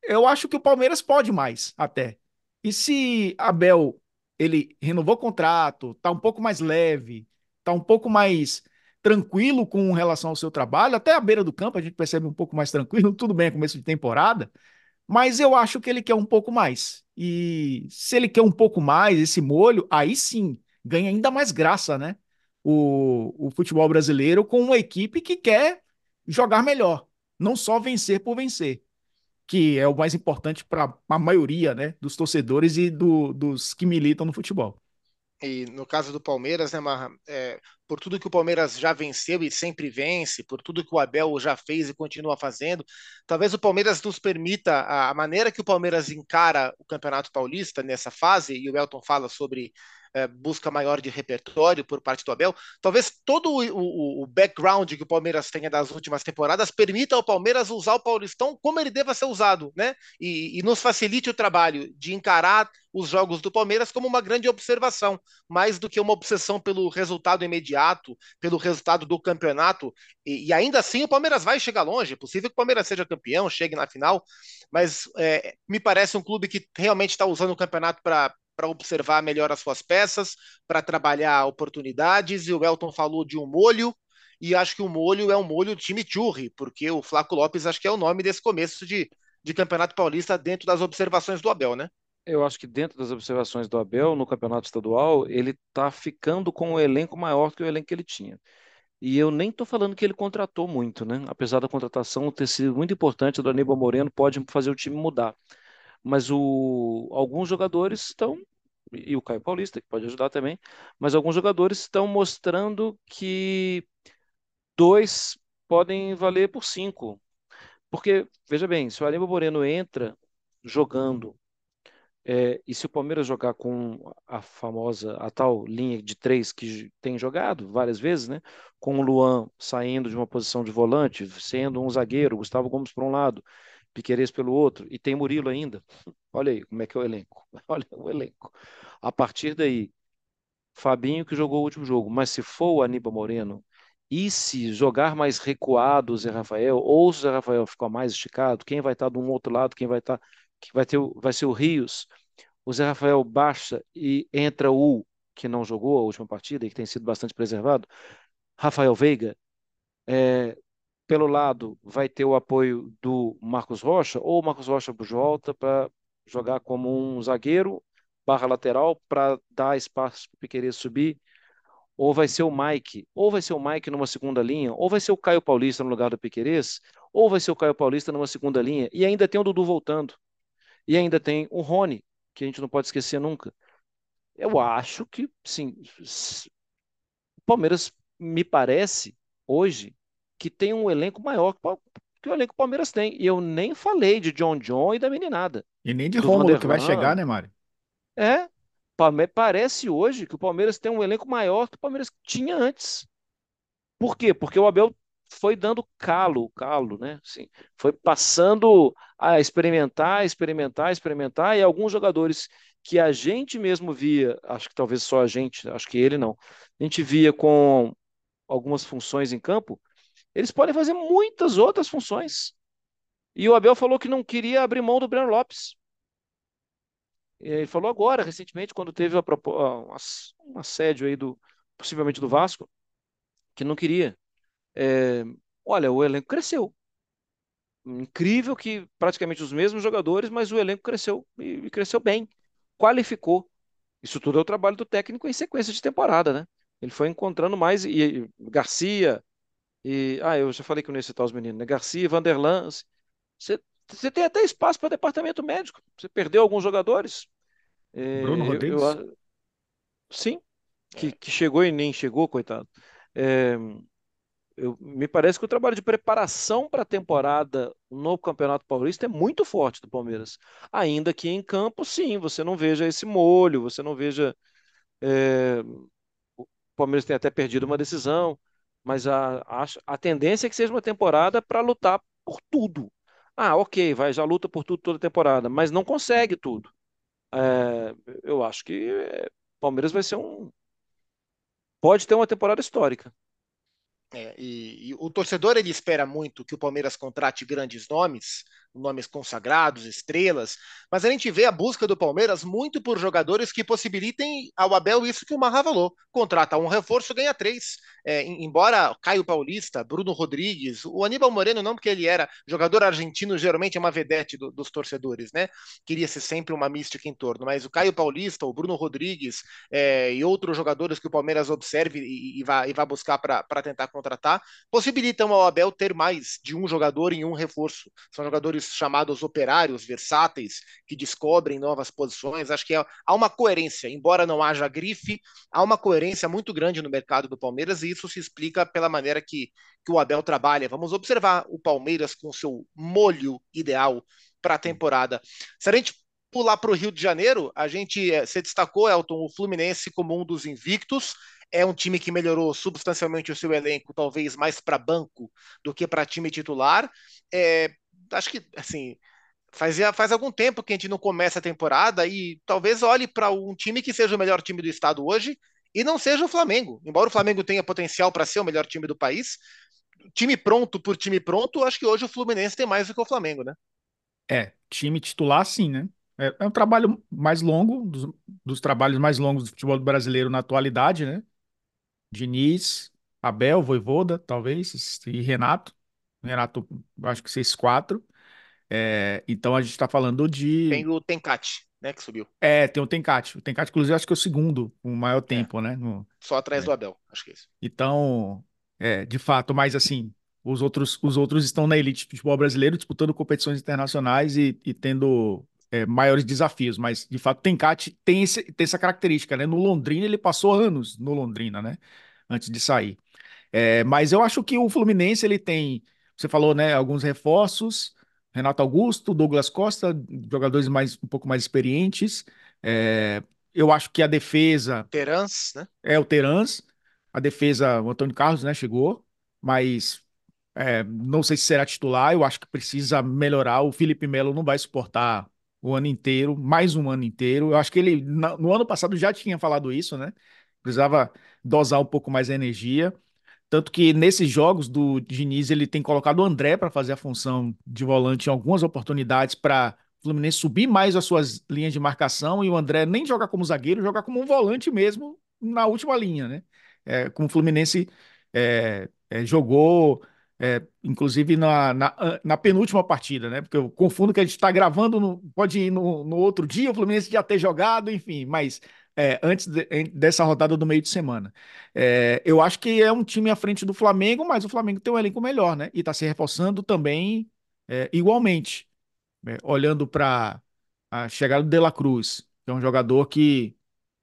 eu acho que o Palmeiras pode mais, até. E se Abel ele renovou o contrato, tá um pouco mais leve, tá um pouco mais tranquilo com relação ao seu trabalho, até a beira do campo a gente percebe um pouco mais tranquilo, tudo bem, é começo de temporada, mas eu acho que ele quer um pouco mais. E se ele quer um pouco mais, esse molho, aí sim, ganha ainda mais graça, né? O, o futebol brasileiro com uma equipe que quer jogar melhor, não só vencer por vencer, que é o mais importante para a maioria né, dos torcedores e do, dos que militam no futebol. E no caso do Palmeiras, né, Marra, é, por tudo que o Palmeiras já venceu e sempre vence, por tudo que o Abel já fez e continua fazendo, talvez o Palmeiras nos permita, a, maneira que o Palmeiras encara o Campeonato Paulista nessa fase, e o Elton fala sobre é, busca maior de repertório por parte do Abel, talvez todo o, o, o, background que o Palmeiras tenha das últimas temporadas permita ao Palmeiras usar o Paulistão como ele deva ser usado, né? E, e nos facilite o trabalho de encarar os jogos do Palmeiras como uma grande observação, mais do que uma obsessão pelo resultado imediato, pelo resultado do campeonato. E, e ainda assim o Palmeiras vai chegar longe. É possível que o Palmeiras seja campeão, chegue na final, mas é, me parece um clube que realmente está usando o campeonato para para observar melhor as suas peças, para trabalhar oportunidades. E o Elton falou de um molho, e acho que o molho é um molho time churri, porque o Flaco Lopes acho que é o nome desse começo de, de Campeonato Paulista dentro das observações do Abel, né? Eu acho que dentro das observações do Abel no campeonato estadual, ele está ficando com um elenco maior que o elenco que ele tinha. E eu nem estou falando que ele contratou muito, né? Apesar da contratação ter sido muito importante do Aníbal Moreno, pode fazer o time mudar mas o, alguns jogadores estão, e o Caio Paulista, que pode ajudar também, mas alguns jogadores estão mostrando que dois podem valer por cinco. Porque, veja bem, se o Aníbal Moreno entra jogando, é, e se o Palmeiras jogar com a famosa, a tal linha de três que tem jogado várias vezes, né? Com o Luan saindo de uma posição de volante, sendo um zagueiro, Gustavo Gomes por um lado, Piquerez pelo outro, e tem Murilo ainda. Olha aí como é que é o elenco. Olha o elenco. A partir daí, Fabinho que jogou o último jogo, mas se for o Aníbal Moreno, e se jogar mais recuado o Zé Rafael, ou se o Zé Rafael ficar mais esticado, quem vai estar de um outro lado, quem vai estar, que vai ter, vai ser o Rios. O Zé Rafael baixa e entra o que não jogou a última partida e que tem sido bastante preservado, Rafael Veiga. É, pelo lado vai ter o apoio do Marcos Rocha, ou o Marcos Rocha volta para jogar como um zagueiro barra lateral para dar espaço para o Piqueires subir, ou vai ser o Mike, ou vai ser o Mike numa segunda linha, ou vai ser o Caio Paulista no lugar do Piqueires, ou vai ser o Caio Paulista numa segunda linha, e ainda tem o Dudu voltando, e ainda tem o Rony, que a gente não pode esquecer nunca. Eu acho que, sim, o Palmeiras me parece hoje que tem um elenco maior que o elenco que o Palmeiras tem. E eu nem falei de John John e da meninada. E nem de Rômulo que vai chegar, né, Mário? É. Parece hoje que o Palmeiras tem um elenco maior que o Palmeiras tinha antes. Por quê? Porque o Abel foi dando calo, calo, né? Assim, foi passando a experimentar, experimentar, experimentar, e alguns jogadores que a gente mesmo via, acho que talvez só a gente, acho que ele não, a gente via com algumas funções em campo, eles podem fazer muitas outras funções. E o Abel falou que não queria abrir mão do Breno Lopes. Ele falou agora, recentemente, quando teve um assédio aí do, possivelmente do Vasco, que não queria. É, olha, o elenco cresceu. Incrível que praticamente os mesmos jogadores, mas o elenco cresceu e, e cresceu bem, qualificou. Isso tudo é o trabalho do técnico em sequência de temporada, né? Ele foi encontrando mais e, e Garcia, e, ah, eu já falei que eu não ia citar os meninos, né? Garcia, Vanderlan. Você, você tem até espaço para departamento médico. Você perdeu alguns jogadores. É, Bruno Rodrigues? Eu, eu, sim, que, que, chegou e nem chegou, coitado. É, eu, me parece que o trabalho de preparação para a temporada no Campeonato Paulista é muito forte do Palmeiras. Ainda que em campo, sim, você não veja esse molho, você não veja. É, o Palmeiras tem até perdido uma decisão mas a, a, a tendência é que seja uma temporada para lutar por tudo. Ah, ok, vai, já luta por tudo toda temporada, mas não consegue tudo. É, eu acho que é, Palmeiras vai ser um. Pode ter uma temporada histórica. É, e, e, o torcedor ele espera muito que o Palmeiras contrate grandes nomes, nomes consagrados, estrelas, mas a gente vê a busca do Palmeiras muito por jogadores que possibilitem ao Abel isso que o Marra falou: contrata um reforço, ganha três. É, embora Caio Paulista, Bruno Rodrigues, o Aníbal Moreno não, porque ele era jogador argentino, geralmente é uma vedete do, dos torcedores, né? Queria ser sempre uma mística em torno, mas o Caio Paulista, o Bruno Rodrigues é, e outros jogadores que o Palmeiras observe e, e, vai, e vai buscar para tentar contratar, possibilitam ao Abel ter mais de um jogador em um reforço. São jogadores chamados operários, versáteis, que descobrem novas posições. Acho que é, há uma coerência, embora não haja grife, há uma coerência muito grande no mercado do Palmeiras e isso se explica pela maneira que, que o Abel trabalha. Vamos observar o Palmeiras com seu molho ideal para a temporada. Se a gente pular para o Rio de Janeiro, a gente eh, se destacou, Elton, o Fluminense como um dos invictos. É um time que melhorou substancialmente o seu elenco, talvez mais para banco do que para time titular. É, acho que, assim, fazia, faz algum tempo que a gente não começa a temporada e talvez olhe para um time que seja o melhor time do estado hoje e não seja o Flamengo. Embora o Flamengo tenha potencial para ser o melhor time do país, time pronto por time pronto, acho que hoje o Fluminense tem mais do que o Flamengo, né? É, time titular sim, né? É, é um trabalho mais longo, dos, dos, trabalhos mais longos do futebol brasileiro na atualidade, né? Diniz, Abel, Voivoda, talvez, e Renato. Renato, acho que esses quatro. É, então a gente está falando de. Tem o Tencate né, que subiu. É, tem o Tencate. O Tencate, inclusive, acho que é o segundo, com o maior é. tempo, é. né? No... Só atrás é. do Abel, acho que é isso. Então, é, de fato, mas assim, os outros, os outros estão na elite do futebol brasileiro, disputando competições internacionais e, e tendo é, maiores desafios. Mas, de fato, o Tencate tem, esse, tem essa característica, né? No Londrina, ele passou anos no Londrina, né? Antes de sair. É, mas eu acho que o Fluminense, ele tem, você falou, né? Alguns reforços, Renato Augusto, Douglas Costa, jogadores mais um pouco mais experientes. É, eu acho que a defesa. Terans, né? É, o Terans. A defesa, o Antônio Carlos, né? Chegou, mas é, não sei se será titular. Eu acho que precisa melhorar. O Felipe Melo não vai suportar o ano inteiro, mais um ano inteiro. Eu acho que ele, no ano passado, já tinha falado isso, né? Precisava dosar um pouco mais a energia. Tanto que nesses jogos do Diniz, ele tem colocado o André para fazer a função de volante em algumas oportunidades para o Fluminense subir mais as suas linhas de marcação e o André nem jogar como zagueiro, jogar como um volante mesmo na última linha, né? É, como o Fluminense é, é, jogou, é, inclusive na, na, na, penúltima partida, né? Porque eu confundo que a gente está gravando, no, pode ir no, no outro dia, o Fluminense já ter jogado, enfim, mas é, antes de, dessa rodada do meio de semana. É, eu acho que é um time à frente do Flamengo, mas o Flamengo tem um elenco melhor, né? E está se reforçando também é, igualmente. É, olhando para a chegada do De La Cruz, que é um jogador que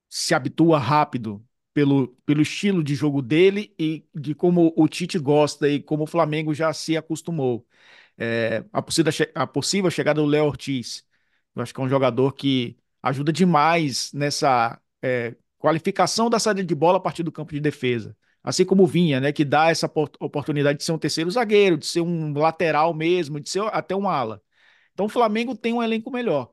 se habitua rápido pelo, pelo estilo de jogo dele e de como o Tite gosta e como o Flamengo já se acostumou. É, a, possível, a possível chegada do Léo Ortiz, eu acho que é um jogador que ajuda demais nessa é, qualificação da saída de bola a partir do campo de defesa. Assim como Vinha, né, que dá essa oportunidade de ser um terceiro zagueiro, de ser um lateral mesmo, de ser até um ala. Então o Flamengo tem um elenco melhor,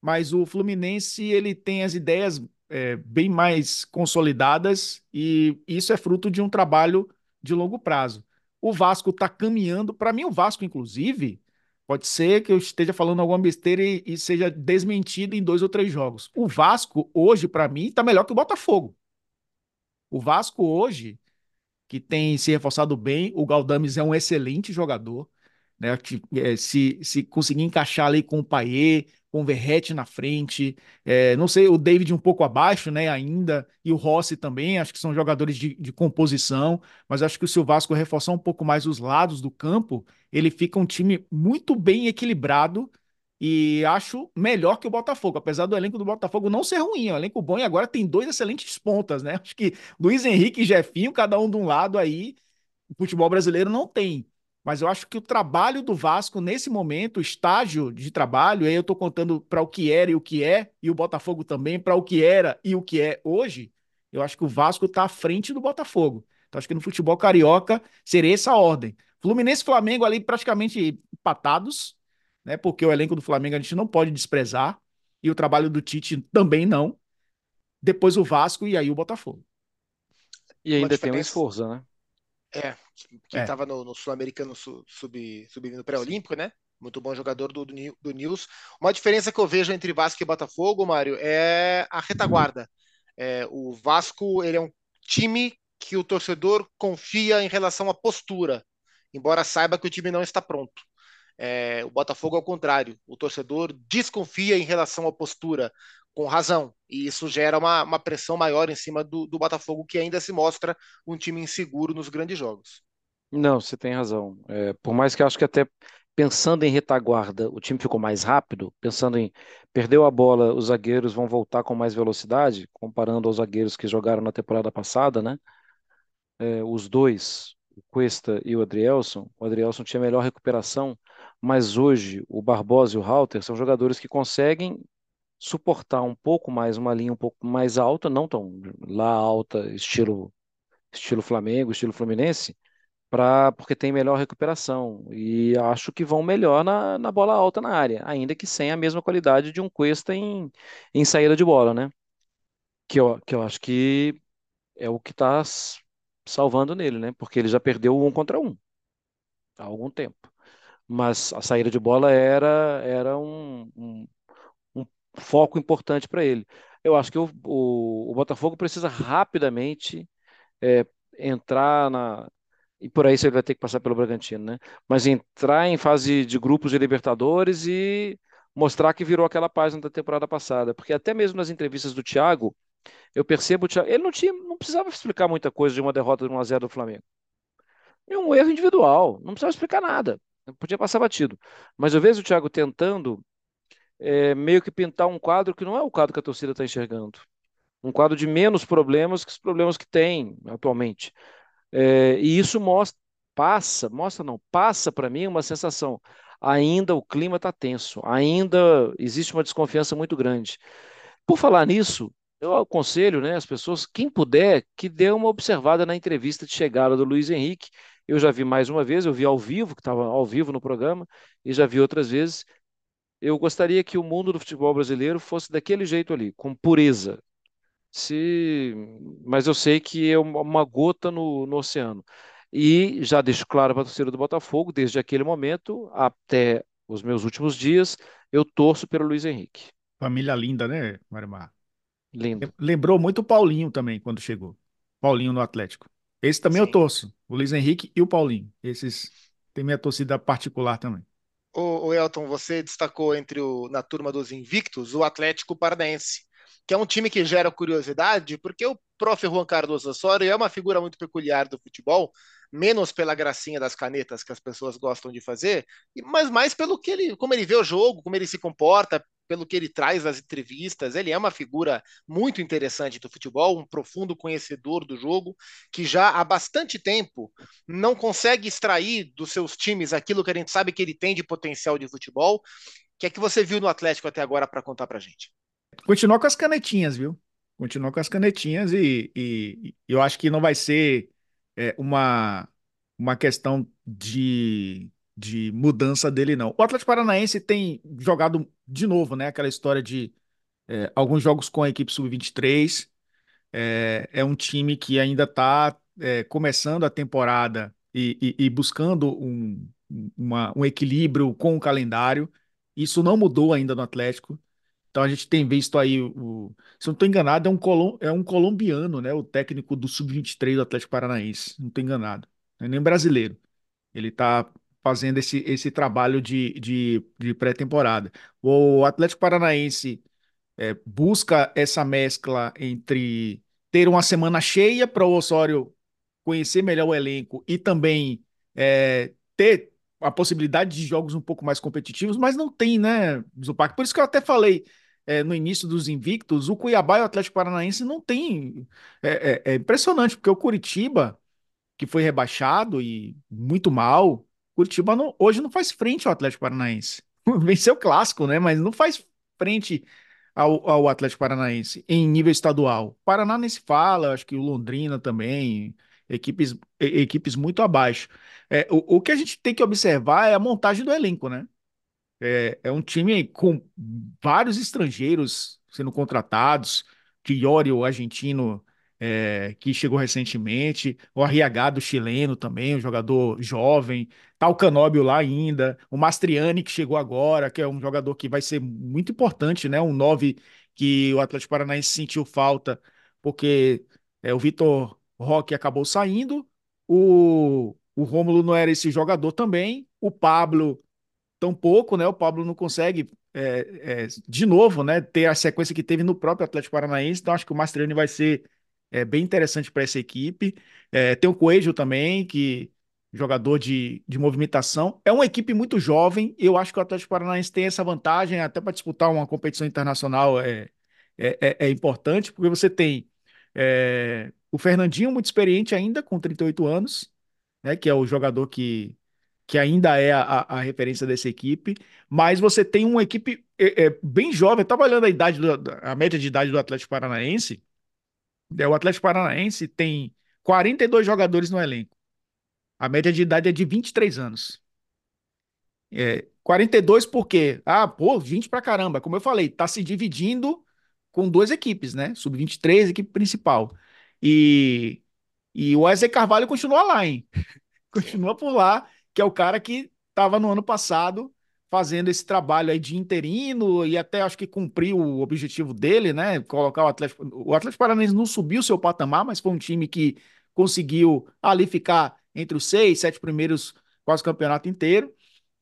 mas o Fluminense ele tem as ideias é, bem mais consolidadas e isso é fruto de um trabalho de longo prazo. O Vasco está caminhando, para mim o Vasco inclusive Pode ser que eu esteja falando alguma besteira e, e seja desmentido em dois ou três jogos. O Vasco, hoje, para mim, está melhor que o Botafogo. O Vasco, hoje, que tem se reforçado bem, o Galdames é um excelente jogador. Né? É, se, se conseguir encaixar ali com o Paier, com o Verrete na frente, é, não sei, o David um pouco abaixo, né, ainda, e o Rossi também, acho que são jogadores de, de composição, mas acho que se o Vasco reforçar um pouco mais os lados do campo, ele fica um time muito bem equilibrado e acho melhor que o Botafogo, apesar do elenco do Botafogo não ser ruim, é um elenco bom e agora tem dois excelentes pontas, né? Acho que Luiz Henrique e Jefinho, cada um de um lado aí, o futebol brasileiro não tem. Mas eu acho que o trabalho do Vasco nesse momento, o estágio de trabalho, aí eu estou contando para o que era e o que é, e o Botafogo também para o que era e o que é hoje, eu acho que o Vasco está à frente do Botafogo. Então acho que no futebol carioca seria essa ordem. Fluminense e Flamengo ali praticamente empatados, né? Porque o elenco do Flamengo a gente não pode desprezar e o trabalho do Tite também não. Depois o Vasco e aí o Botafogo. E ainda tem o esforço, né? É, quem estava é. no, no Sul-Americano sub, subindo pré-olímpico, né? muito bom jogador do, do Nils. Uma diferença que eu vejo entre Vasco e Botafogo, Mário, é a retaguarda. É, o Vasco ele é um time que o torcedor confia em relação à postura, embora saiba que o time não está pronto. É, o Botafogo, ao contrário, o torcedor desconfia em relação à postura, com razão, e isso gera uma, uma pressão maior em cima do, do Botafogo, que ainda se mostra um time inseguro nos grandes jogos. Não, você tem razão. É, por mais que eu acho que até pensando em retaguarda, o time ficou mais rápido, pensando em perdeu a bola, os zagueiros vão voltar com mais velocidade, comparando aos zagueiros que jogaram na temporada passada, né? É, os dois, o Cuesta e o Adrielson, o Adrielson tinha melhor recuperação, mas hoje o Barbosa e o Halter são jogadores que conseguem suportar um pouco mais uma linha um pouco mais alta, não tão lá alta, estilo estilo Flamengo, estilo Fluminense, pra, porque tem melhor recuperação. E acho que vão melhor na, na bola alta na área, ainda que sem a mesma qualidade de um Cuesta em, em saída de bola, né? Que eu, que eu acho que é o que está salvando nele, né? Porque ele já perdeu um contra um há algum tempo. Mas a saída de bola era, era um, um foco importante para ele. Eu acho que o, o, o Botafogo precisa rapidamente é, entrar na, e por aí você vai ter que passar pelo Bragantino, né? Mas entrar em fase de grupos de Libertadores e mostrar que virou aquela página da temporada passada, porque até mesmo nas entrevistas do Thiago, eu percebo o Thiago, ele não tinha, não precisava explicar muita coisa de uma derrota de 1 a 0 do Flamengo. É um erro individual, não precisava explicar nada, podia passar batido. Mas eu vejo o Thiago tentando é, meio que pintar um quadro que não é o quadro que a torcida está enxergando. Um quadro de menos problemas que os problemas que tem atualmente. É, e isso mostra, passa, mostra não, passa para mim uma sensação. Ainda o clima está tenso, ainda existe uma desconfiança muito grande. Por falar nisso, eu aconselho né, as pessoas, quem puder, que dê uma observada na entrevista de chegada do Luiz Henrique. Eu já vi mais uma vez, eu vi ao vivo, que estava ao vivo no programa, e já vi outras vezes. Eu gostaria que o mundo do futebol brasileiro fosse daquele jeito ali, com pureza, se, mas eu sei que é uma gota no, no oceano. E já deixo claro para a torcida do Botafogo, desde aquele momento até os meus últimos dias, eu torço pelo Luiz Henrique. Família linda, né, Marimar? Lindo. Lembrou muito o Paulinho também quando chegou. Paulinho no Atlético. Esse também Sim. eu torço. O Luiz Henrique e o Paulinho. Esses tem minha torcida particular também. O, o Elton, você destacou entre o, na turma dos invictos o Atlético Paranaense que é um time que gera curiosidade, porque o prof. Juan Carlos Osorio é uma figura muito peculiar do futebol, menos pela gracinha das canetas que as pessoas gostam de fazer, mas mais pelo que ele, como ele vê o jogo, como ele se comporta, pelo que ele traz nas entrevistas. Ele é uma figura muito interessante do futebol, um profundo conhecedor do jogo, que já há bastante tempo não consegue extrair dos seus times aquilo que a gente sabe que ele tem de potencial de futebol. O que é que você viu no Atlético até agora para contar para gente? Continuar com as canetinhas, viu? Continuar com as canetinhas e, e, eu acho que não vai ser é, uma, uma questão de, de mudança dele, não. O Atlético Paranaense tem jogado de novo, né? Aquela história de é, alguns jogos com a equipe sub-23. É, é, um time que ainda está é, começando a temporada e, e, e buscando um, uma, um equilíbrio com o calendário. Isso não mudou ainda no Atlético. Então a gente tem visto aí, o, se não estou enganado, é um, colom, é um colombiano, né? O técnico do Sub-23 do Atlético Paranaense. Não estou enganado. Não é nem brasileiro. Ele está fazendo esse, esse trabalho de, de, de pré-temporada. O Atlético Paranaense é, busca essa mescla entre ter uma semana cheia para o Osório conhecer melhor o elenco e também é, ter a possibilidade de jogos um pouco mais competitivos, mas não tem, né, Zupac? Por isso que eu até falei é, no início dos invictos, o Cuiabá e o Atlético Paranaense não tem. É, é, é, impressionante, porque o Curitiba, que foi rebaixado e muito mal, Curitiba não, hoje não faz frente ao Atlético Paranaense. Venceu o clássico, né? Mas não faz frente ao, ao Atlético Paranaense em nível estadual. Paraná nem se fala, acho que o Londrina também equipes, equipes muito abaixo. É, o, o que a gente tem que observar é a montagem do elenco, né? É, é um time com vários estrangeiros sendo contratados. Chiori, o argentino, é, que chegou recentemente, o Arriagado chileno também, um jogador jovem, tá o Canóbio lá ainda, o Mastriani que chegou agora, que é um jogador que vai ser muito importante, né? Um 9 que o Atlético Paranaense sentiu falta, porque é, o Vitor Roque acabou saindo, o, o Rômulo não era esse jogador também, o Pablo tampouco, né? O Pablo não consegue é, é, de novo, né, ter a sequência que teve no próprio Atlético Paranaense, então acho que o Mastriani vai ser é bem interessante para essa equipe. É, tem o Coelho também, que jogador de, de movimentação. É uma equipe muito jovem. Eu acho que o Atlético Paranaense tem essa vantagem, até para disputar uma competição internacional é, é, é, é importante, porque você tem é, o Fernandinho, muito experiente ainda, com 38 anos, né, que é o jogador que, que ainda é a, a referência dessa equipe, mas você tem uma equipe é, é, bem jovem. Estava olhando a idade, do, a média de idade do Atlético Paranaense. É, o Atlético Paranaense tem 42 jogadores no elenco. A média de idade é de 23 anos. É, 42 por quê? Ah, pô, 20 pra caramba. Como eu falei, tá se dividindo com duas equipes, né? Sub-23, equipe principal. E, e o Wesley Carvalho continua lá, hein? continua por lá, que é o cara que estava no ano passado fazendo esse trabalho aí de interino e até acho que cumpriu o objetivo dele, né? Colocar o Atlético. O Atlético Paranaense não subiu seu patamar, mas foi um time que conseguiu ali ficar entre os seis, sete primeiros quase o campeonato inteiro.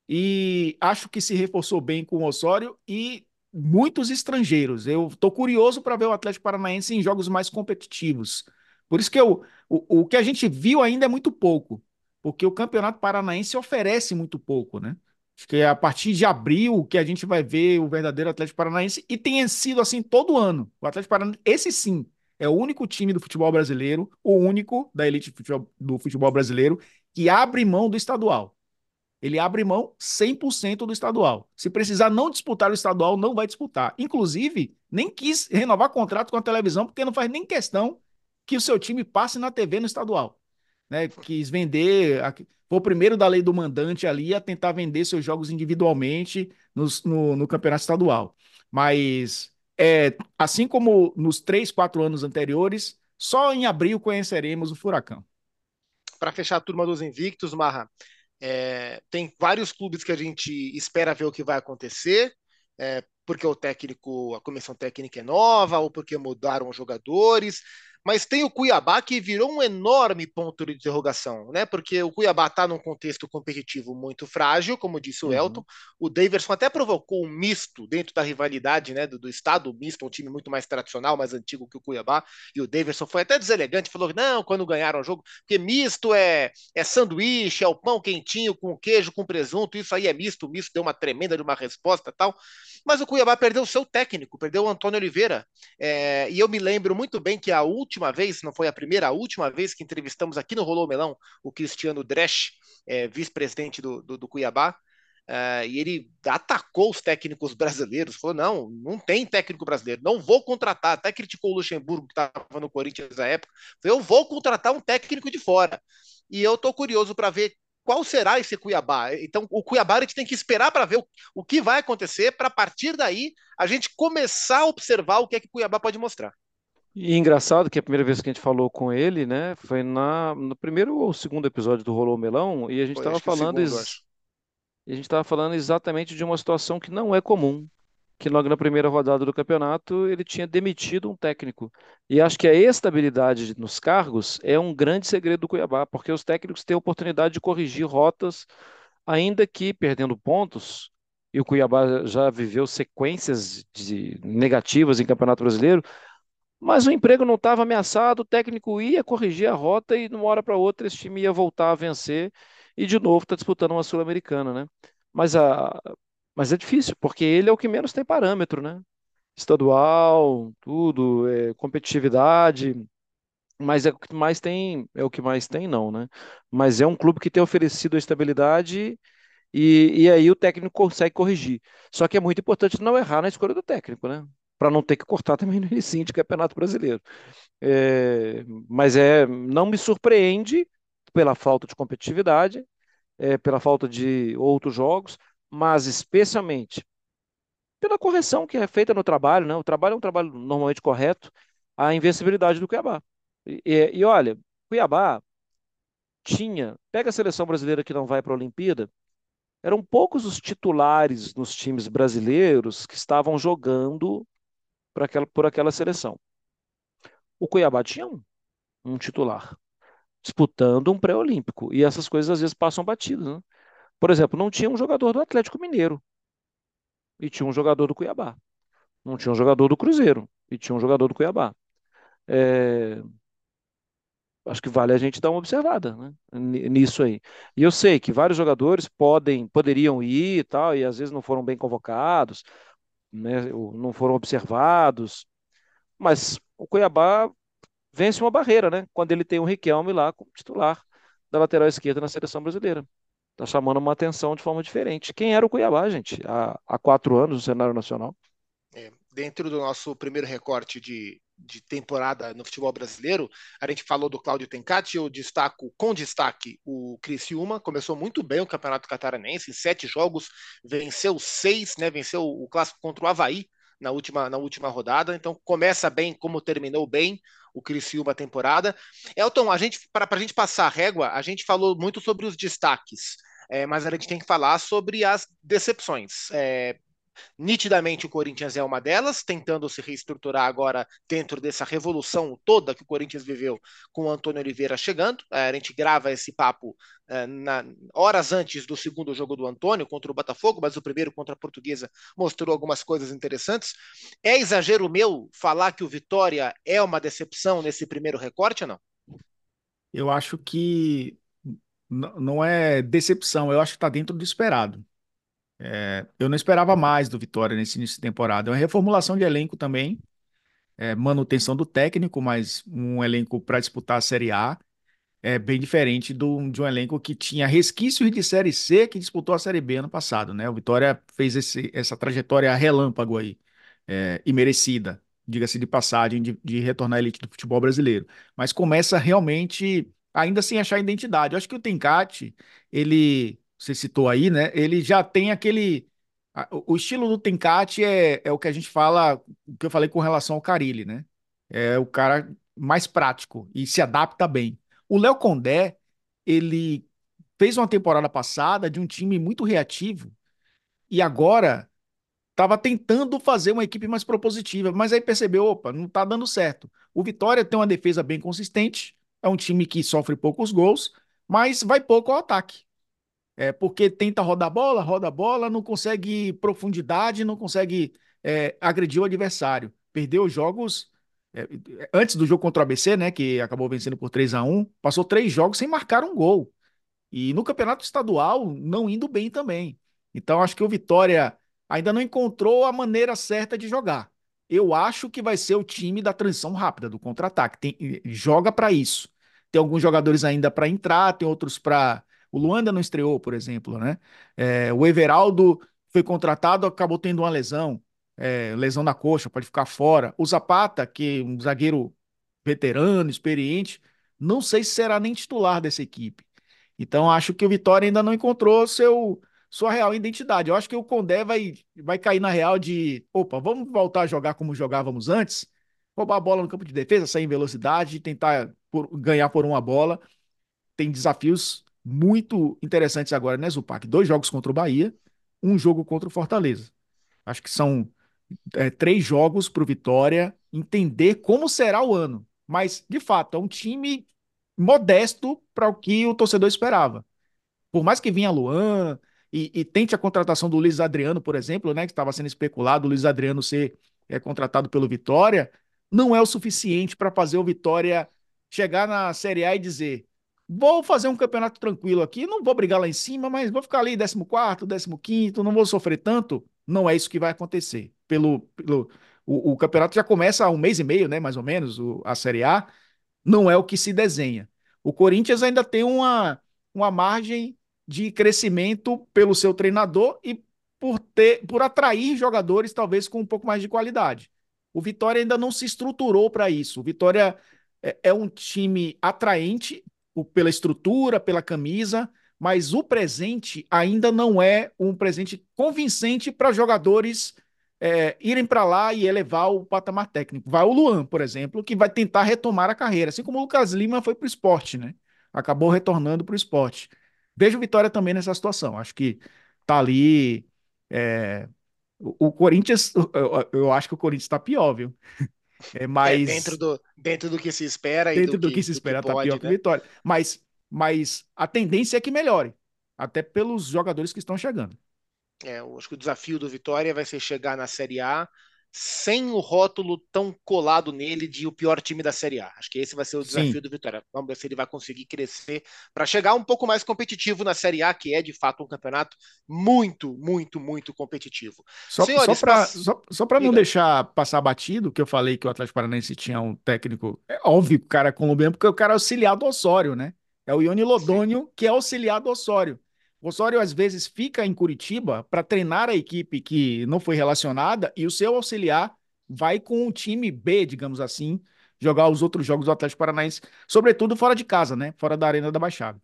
E acho que se reforçou bem com o Osório e muitos estrangeiros. Eu estou curioso para ver o Atlético Paranaense em jogos mais competitivos. Por isso que eu, o, o que a gente viu ainda é muito pouco, porque o Campeonato Paranaense oferece muito pouco, né? Acho que é a partir de abril que a gente vai ver o verdadeiro Atlético Paranaense e tem sido assim todo ano. O Atlético Paranaense, esse sim, é o único time do futebol brasileiro, o único da elite do futebol brasileiro que abre mão do estadual. Ele abre mão 100% do estadual. Se precisar não disputar o estadual, não vai disputar. Inclusive, nem quis renovar contrato com a televisão, porque não faz nem questão que o seu time passe na TV no estadual. Né? Quis vender foi o primeiro da lei do mandante ali a tentar vender seus jogos individualmente no, no campeonato estadual. Mas, é, assim como nos três, quatro anos anteriores, só em abril conheceremos o Furacão. Para fechar a turma dos invictos, Marra, é, tem vários clubes que a gente espera ver o que vai acontecer, é, porque o técnico, a comissão técnica é nova, ou porque mudaram os jogadores mas tem o Cuiabá que virou um enorme ponto de interrogação, né? Porque o Cuiabá está num contexto competitivo muito frágil, como disse o uhum. Elton. O Daverson até provocou um misto dentro da rivalidade, né? Do, do estado misto, um time muito mais tradicional, mais antigo que o Cuiabá. E o Daverson foi até deselegante, falou não, quando ganharam o jogo, porque misto é, é sanduíche, é o pão quentinho com queijo, com presunto, isso aí é misto. O misto deu uma tremenda de uma resposta tal. Mas o Cuiabá perdeu o seu técnico, perdeu o Antônio Oliveira. É, e eu me lembro muito bem que a última vez, não foi a primeira, a última vez que entrevistamos aqui no Rolou Melão o Cristiano Dresch, é, vice-presidente do, do, do, Cuiabá, é, e ele atacou os técnicos brasileiros, falou: não, não tem técnico brasileiro, não vou contratar. Até criticou o Luxemburgo, que estava no Corinthians na época, falou, eu vou contratar um técnico de fora. E eu estou curioso para ver qual será esse Cuiabá. Então, o Cuiabá a gente tem que esperar para ver o, o que vai acontecer, para a partir daí a gente começar a observar o que é que o Cuiabá pode mostrar. E engraçado que a primeira vez que a gente falou com ele, né, foi na, no primeiro ou segundo episódio do Rolou Melão, e a gente estava falando, segundo, a gente estava falando exatamente de uma situação que não é comum que logo na primeira rodada do campeonato ele tinha demitido um técnico. E acho que a estabilidade nos cargos é um grande segredo do Cuiabá, porque os técnicos têm a oportunidade de corrigir rotas, ainda que perdendo pontos, e o Cuiabá já viveu sequências de negativas em Campeonato Brasileiro, mas o emprego não estava ameaçado, o técnico ia corrigir a rota e de uma hora para outra esse time ia voltar a vencer e de novo está disputando uma Sul-Americana, né? Mas a, mas é difícil, porque ele é o que menos tem parâmetro, né? Estadual, tudo, é, competitividade, mas é o que mais tem, é o que mais tem, não, né? Mas é um clube que tem oferecido a estabilidade e, e aí o técnico consegue corrigir. Só que é muito importante não errar na escolha do técnico, né? Para não ter que cortar também no início de Campeonato Brasileiro. É, mas é, não me surpreende pela falta de competitividade, é, pela falta de outros jogos mas especialmente pela correção que é feita no trabalho, né? O trabalho é um trabalho normalmente correto, a invencibilidade do Cuiabá. E, e olha, Cuiabá tinha, pega a seleção brasileira que não vai para a Olimpíada, eram poucos os titulares nos times brasileiros que estavam jogando por aquela, por aquela seleção. O Cuiabá tinha um, um titular, disputando um pré-olímpico. E essas coisas às vezes passam batidas. Né? Por exemplo, não tinha um jogador do Atlético Mineiro e tinha um jogador do Cuiabá. Não tinha um jogador do Cruzeiro e tinha um jogador do Cuiabá. É, acho que vale a gente dar uma observada né, nisso aí. E eu sei que vários jogadores podem, poderiam ir e tal, e às vezes não foram bem convocados, né, não foram observados, mas o Cuiabá vence uma barreira, né? Quando ele tem o Riquelme lá como titular da lateral esquerda na seleção brasileira. Tá chamando uma atenção de forma diferente. Quem era o Cuiabá, gente, há, há quatro anos no cenário nacional? É, dentro do nosso primeiro recorte de, de temporada no futebol brasileiro, a gente falou do Cláudio Tencati, eu destaco com destaque o Criciúma, começou muito bem o Campeonato Catarinense, em sete jogos, venceu seis, né, venceu o clássico contra o Havaí na última, na última rodada, então começa bem como terminou bem o Criciúma temporada. Elton, a gente para a gente passar a régua, a gente falou muito sobre os destaques, é, mas a gente tem que falar sobre as decepções. É, Nitidamente o Corinthians é uma delas, tentando se reestruturar agora dentro dessa revolução toda que o Corinthians viveu com o Antônio Oliveira chegando. É, a gente grava esse papo é, na, horas antes do segundo jogo do Antônio contra o Botafogo, mas o primeiro contra a Portuguesa mostrou algumas coisas interessantes. É exagero meu falar que o Vitória é uma decepção nesse primeiro recorte ou não? Eu acho que não é decepção, eu acho que está dentro do esperado. É, eu não esperava mais do Vitória nesse início de temporada. É uma reformulação de elenco também, é, manutenção do técnico, mas um elenco para disputar a Série A é bem diferente do, de um elenco que tinha resquícios de Série C que disputou a Série B ano passado, né? O Vitória fez esse, essa trajetória relâmpago aí, é, e merecida, diga-se de passagem, de, de retornar à elite do futebol brasileiro. Mas começa realmente ainda sem achar identidade. Eu acho que o Tencate, ele você citou aí, né? Ele já tem aquele. O estilo do Tencate é, é o que a gente fala, o que eu falei com relação ao Carilli, né? É o cara mais prático e se adapta bem. O Léo Condé, ele fez uma temporada passada de um time muito reativo e agora estava tentando fazer uma equipe mais propositiva, mas aí percebeu, opa, não está dando certo. O Vitória tem uma defesa bem consistente, é um time que sofre poucos gols, mas vai pouco ao ataque. É, porque tenta rodar bola, roda bola, não consegue profundidade, não consegue é, agredir o adversário. Perdeu jogos é, antes do jogo contra o ABC, né, que acabou vencendo por 3 a 1 passou três jogos sem marcar um gol. E no campeonato estadual, não indo bem também. Então, acho que o Vitória ainda não encontrou a maneira certa de jogar. Eu acho que vai ser o time da transição rápida, do contra-ataque. Joga para isso. Tem alguns jogadores ainda para entrar, tem outros para o Luanda não estreou, por exemplo, né? É, o Everaldo foi contratado, acabou tendo uma lesão, é, lesão na coxa, pode ficar fora. O Zapata, que é um zagueiro veterano, experiente, não sei se será nem titular dessa equipe. Então acho que o Vitória ainda não encontrou seu sua real identidade. Eu acho que o Condé vai, vai cair na real de, opa, vamos voltar a jogar como jogávamos antes, roubar a bola no campo de defesa, sair em velocidade, tentar por, ganhar por uma bola. Tem desafios muito interessantes agora, né, Zupac? Dois jogos contra o Bahia, um jogo contra o Fortaleza. Acho que são é, três jogos para o Vitória entender como será o ano. Mas, de fato, é um time modesto para o que o torcedor esperava. Por mais que vinha Luan e, e, tente a contratação do Luiz Adriano, por exemplo, né, que estava sendo especulado, o Luiz Adriano ser é, contratado pelo Vitória, não é o suficiente para fazer o Vitória chegar na Série A e dizer: Vou fazer um campeonato tranquilo aqui, não vou brigar lá em cima, mas vou ficar ali 14, 15, não vou sofrer tanto. Não é isso que vai acontecer. Pelo, pelo o, o campeonato já começa há um mês e meio, né, mais ou menos, o, a Série A. Não é o que se desenha. O Corinthians ainda tem uma, uma margem de crescimento pelo seu treinador e por ter, por atrair jogadores talvez com um pouco mais de qualidade. O Vitória ainda não se estruturou para isso. O Vitória é, é um time atraente, pela estrutura, pela camisa, mas o presente ainda não é um presente convincente para jogadores é, irem para lá e elevar o patamar técnico. Vai o Luan, por exemplo, que vai tentar retomar a carreira, assim como o Lucas Lima foi para o esporte, né? Acabou retornando para o esporte. Vejo Vitória também nessa situação. Acho que tá ali. É, o, o, Corinthians, eu, eu, acho que o Corinthians está pior, viu? É, mais... É, dentro, do, dentro do que se espera dentro do, do que, que, se espera, tá pior né? que o Vitória. Mas, mas a tendência é que melhore, até pelos jogadores que estão chegando. É, eu acho que o desafio do Vitória vai ser chegar na Série A sem o rótulo tão colado nele de o pior time da Série A. Acho que esse vai ser o desafio Sim. do Vitória. Vamos ver se ele vai conseguir crescer para chegar um pouco mais competitivo na Série A, que é de fato um campeonato muito, muito, muito competitivo. Só, Senhores, só para pass... só, só não deixar passar batido, que eu falei que o Atlético Paranaense tinha um técnico, é óbvio que o cara é colombiano, porque o cara é auxiliar do Osório, né? É o Ione Lodônio, Sim. que é auxiliar do Osório. O Osório às vezes fica em Curitiba para treinar a equipe que não foi relacionada e o seu auxiliar vai com o time B, digamos assim, jogar os outros jogos do Atlético Paranaense, sobretudo fora de casa, né? Fora da Arena da Baixada.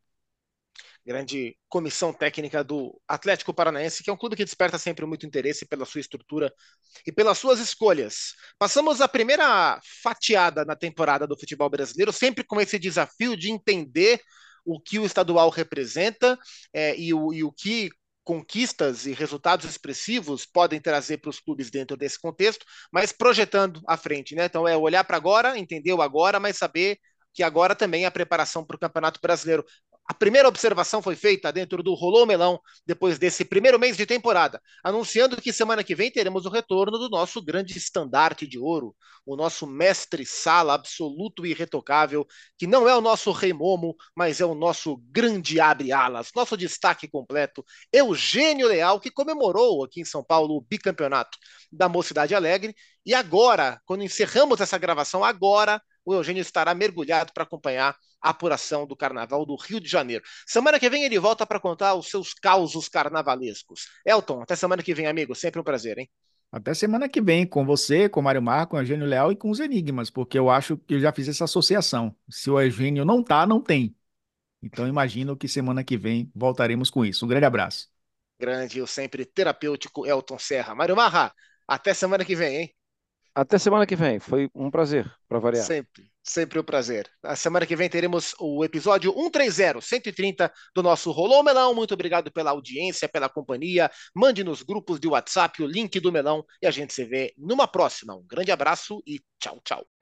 Grande comissão técnica do Atlético Paranaense, que é um clube que desperta sempre muito interesse pela sua estrutura e pelas suas escolhas. Passamos a primeira fatiada na temporada do futebol brasileiro, sempre com esse desafio de entender o que o estadual representa é, e, o, e o que conquistas e resultados expressivos podem trazer para os clubes dentro desse contexto, mas projetando à frente, né? Então é olhar para agora, entender o agora, mas saber que agora também a preparação para o Campeonato Brasileiro. A primeira observação foi feita dentro do Rolô Melão, depois desse primeiro mês de temporada, anunciando que semana que vem teremos o retorno do nosso grande estandarte de ouro, o nosso mestre-sala absoluto e irretocável, que não é o nosso Rei Momo, mas é o nosso grande abre-alas, nosso destaque completo, Eugênio Leal, que comemorou aqui em São Paulo o bicampeonato da Mocidade Alegre. E agora, quando encerramos essa gravação, agora o Eugênio estará mergulhado para acompanhar apuração do Carnaval do Rio de Janeiro. Semana que vem ele volta para contar os seus causos carnavalescos. Elton, até semana que vem, amigo. Sempre um prazer, hein? Até semana que vem, com você, com o Mário Marco, com o Eugênio Leal e com os Enigmas, porque eu acho que eu já fiz essa associação. Se o Eugênio não tá, não tem. Então imagino que semana que vem voltaremos com isso. Um grande abraço. Grande, o sempre terapêutico Elton Serra. Mário Marra, até semana que vem, hein? Até semana que vem. Foi um prazer, para variar. Sempre, sempre um prazer. A semana que vem teremos o episódio 130, 130 do nosso Rolô Melão. Muito obrigado pela audiência, pela companhia. Mande nos grupos de WhatsApp o link do Melão e a gente se vê numa próxima. Um grande abraço e tchau, tchau.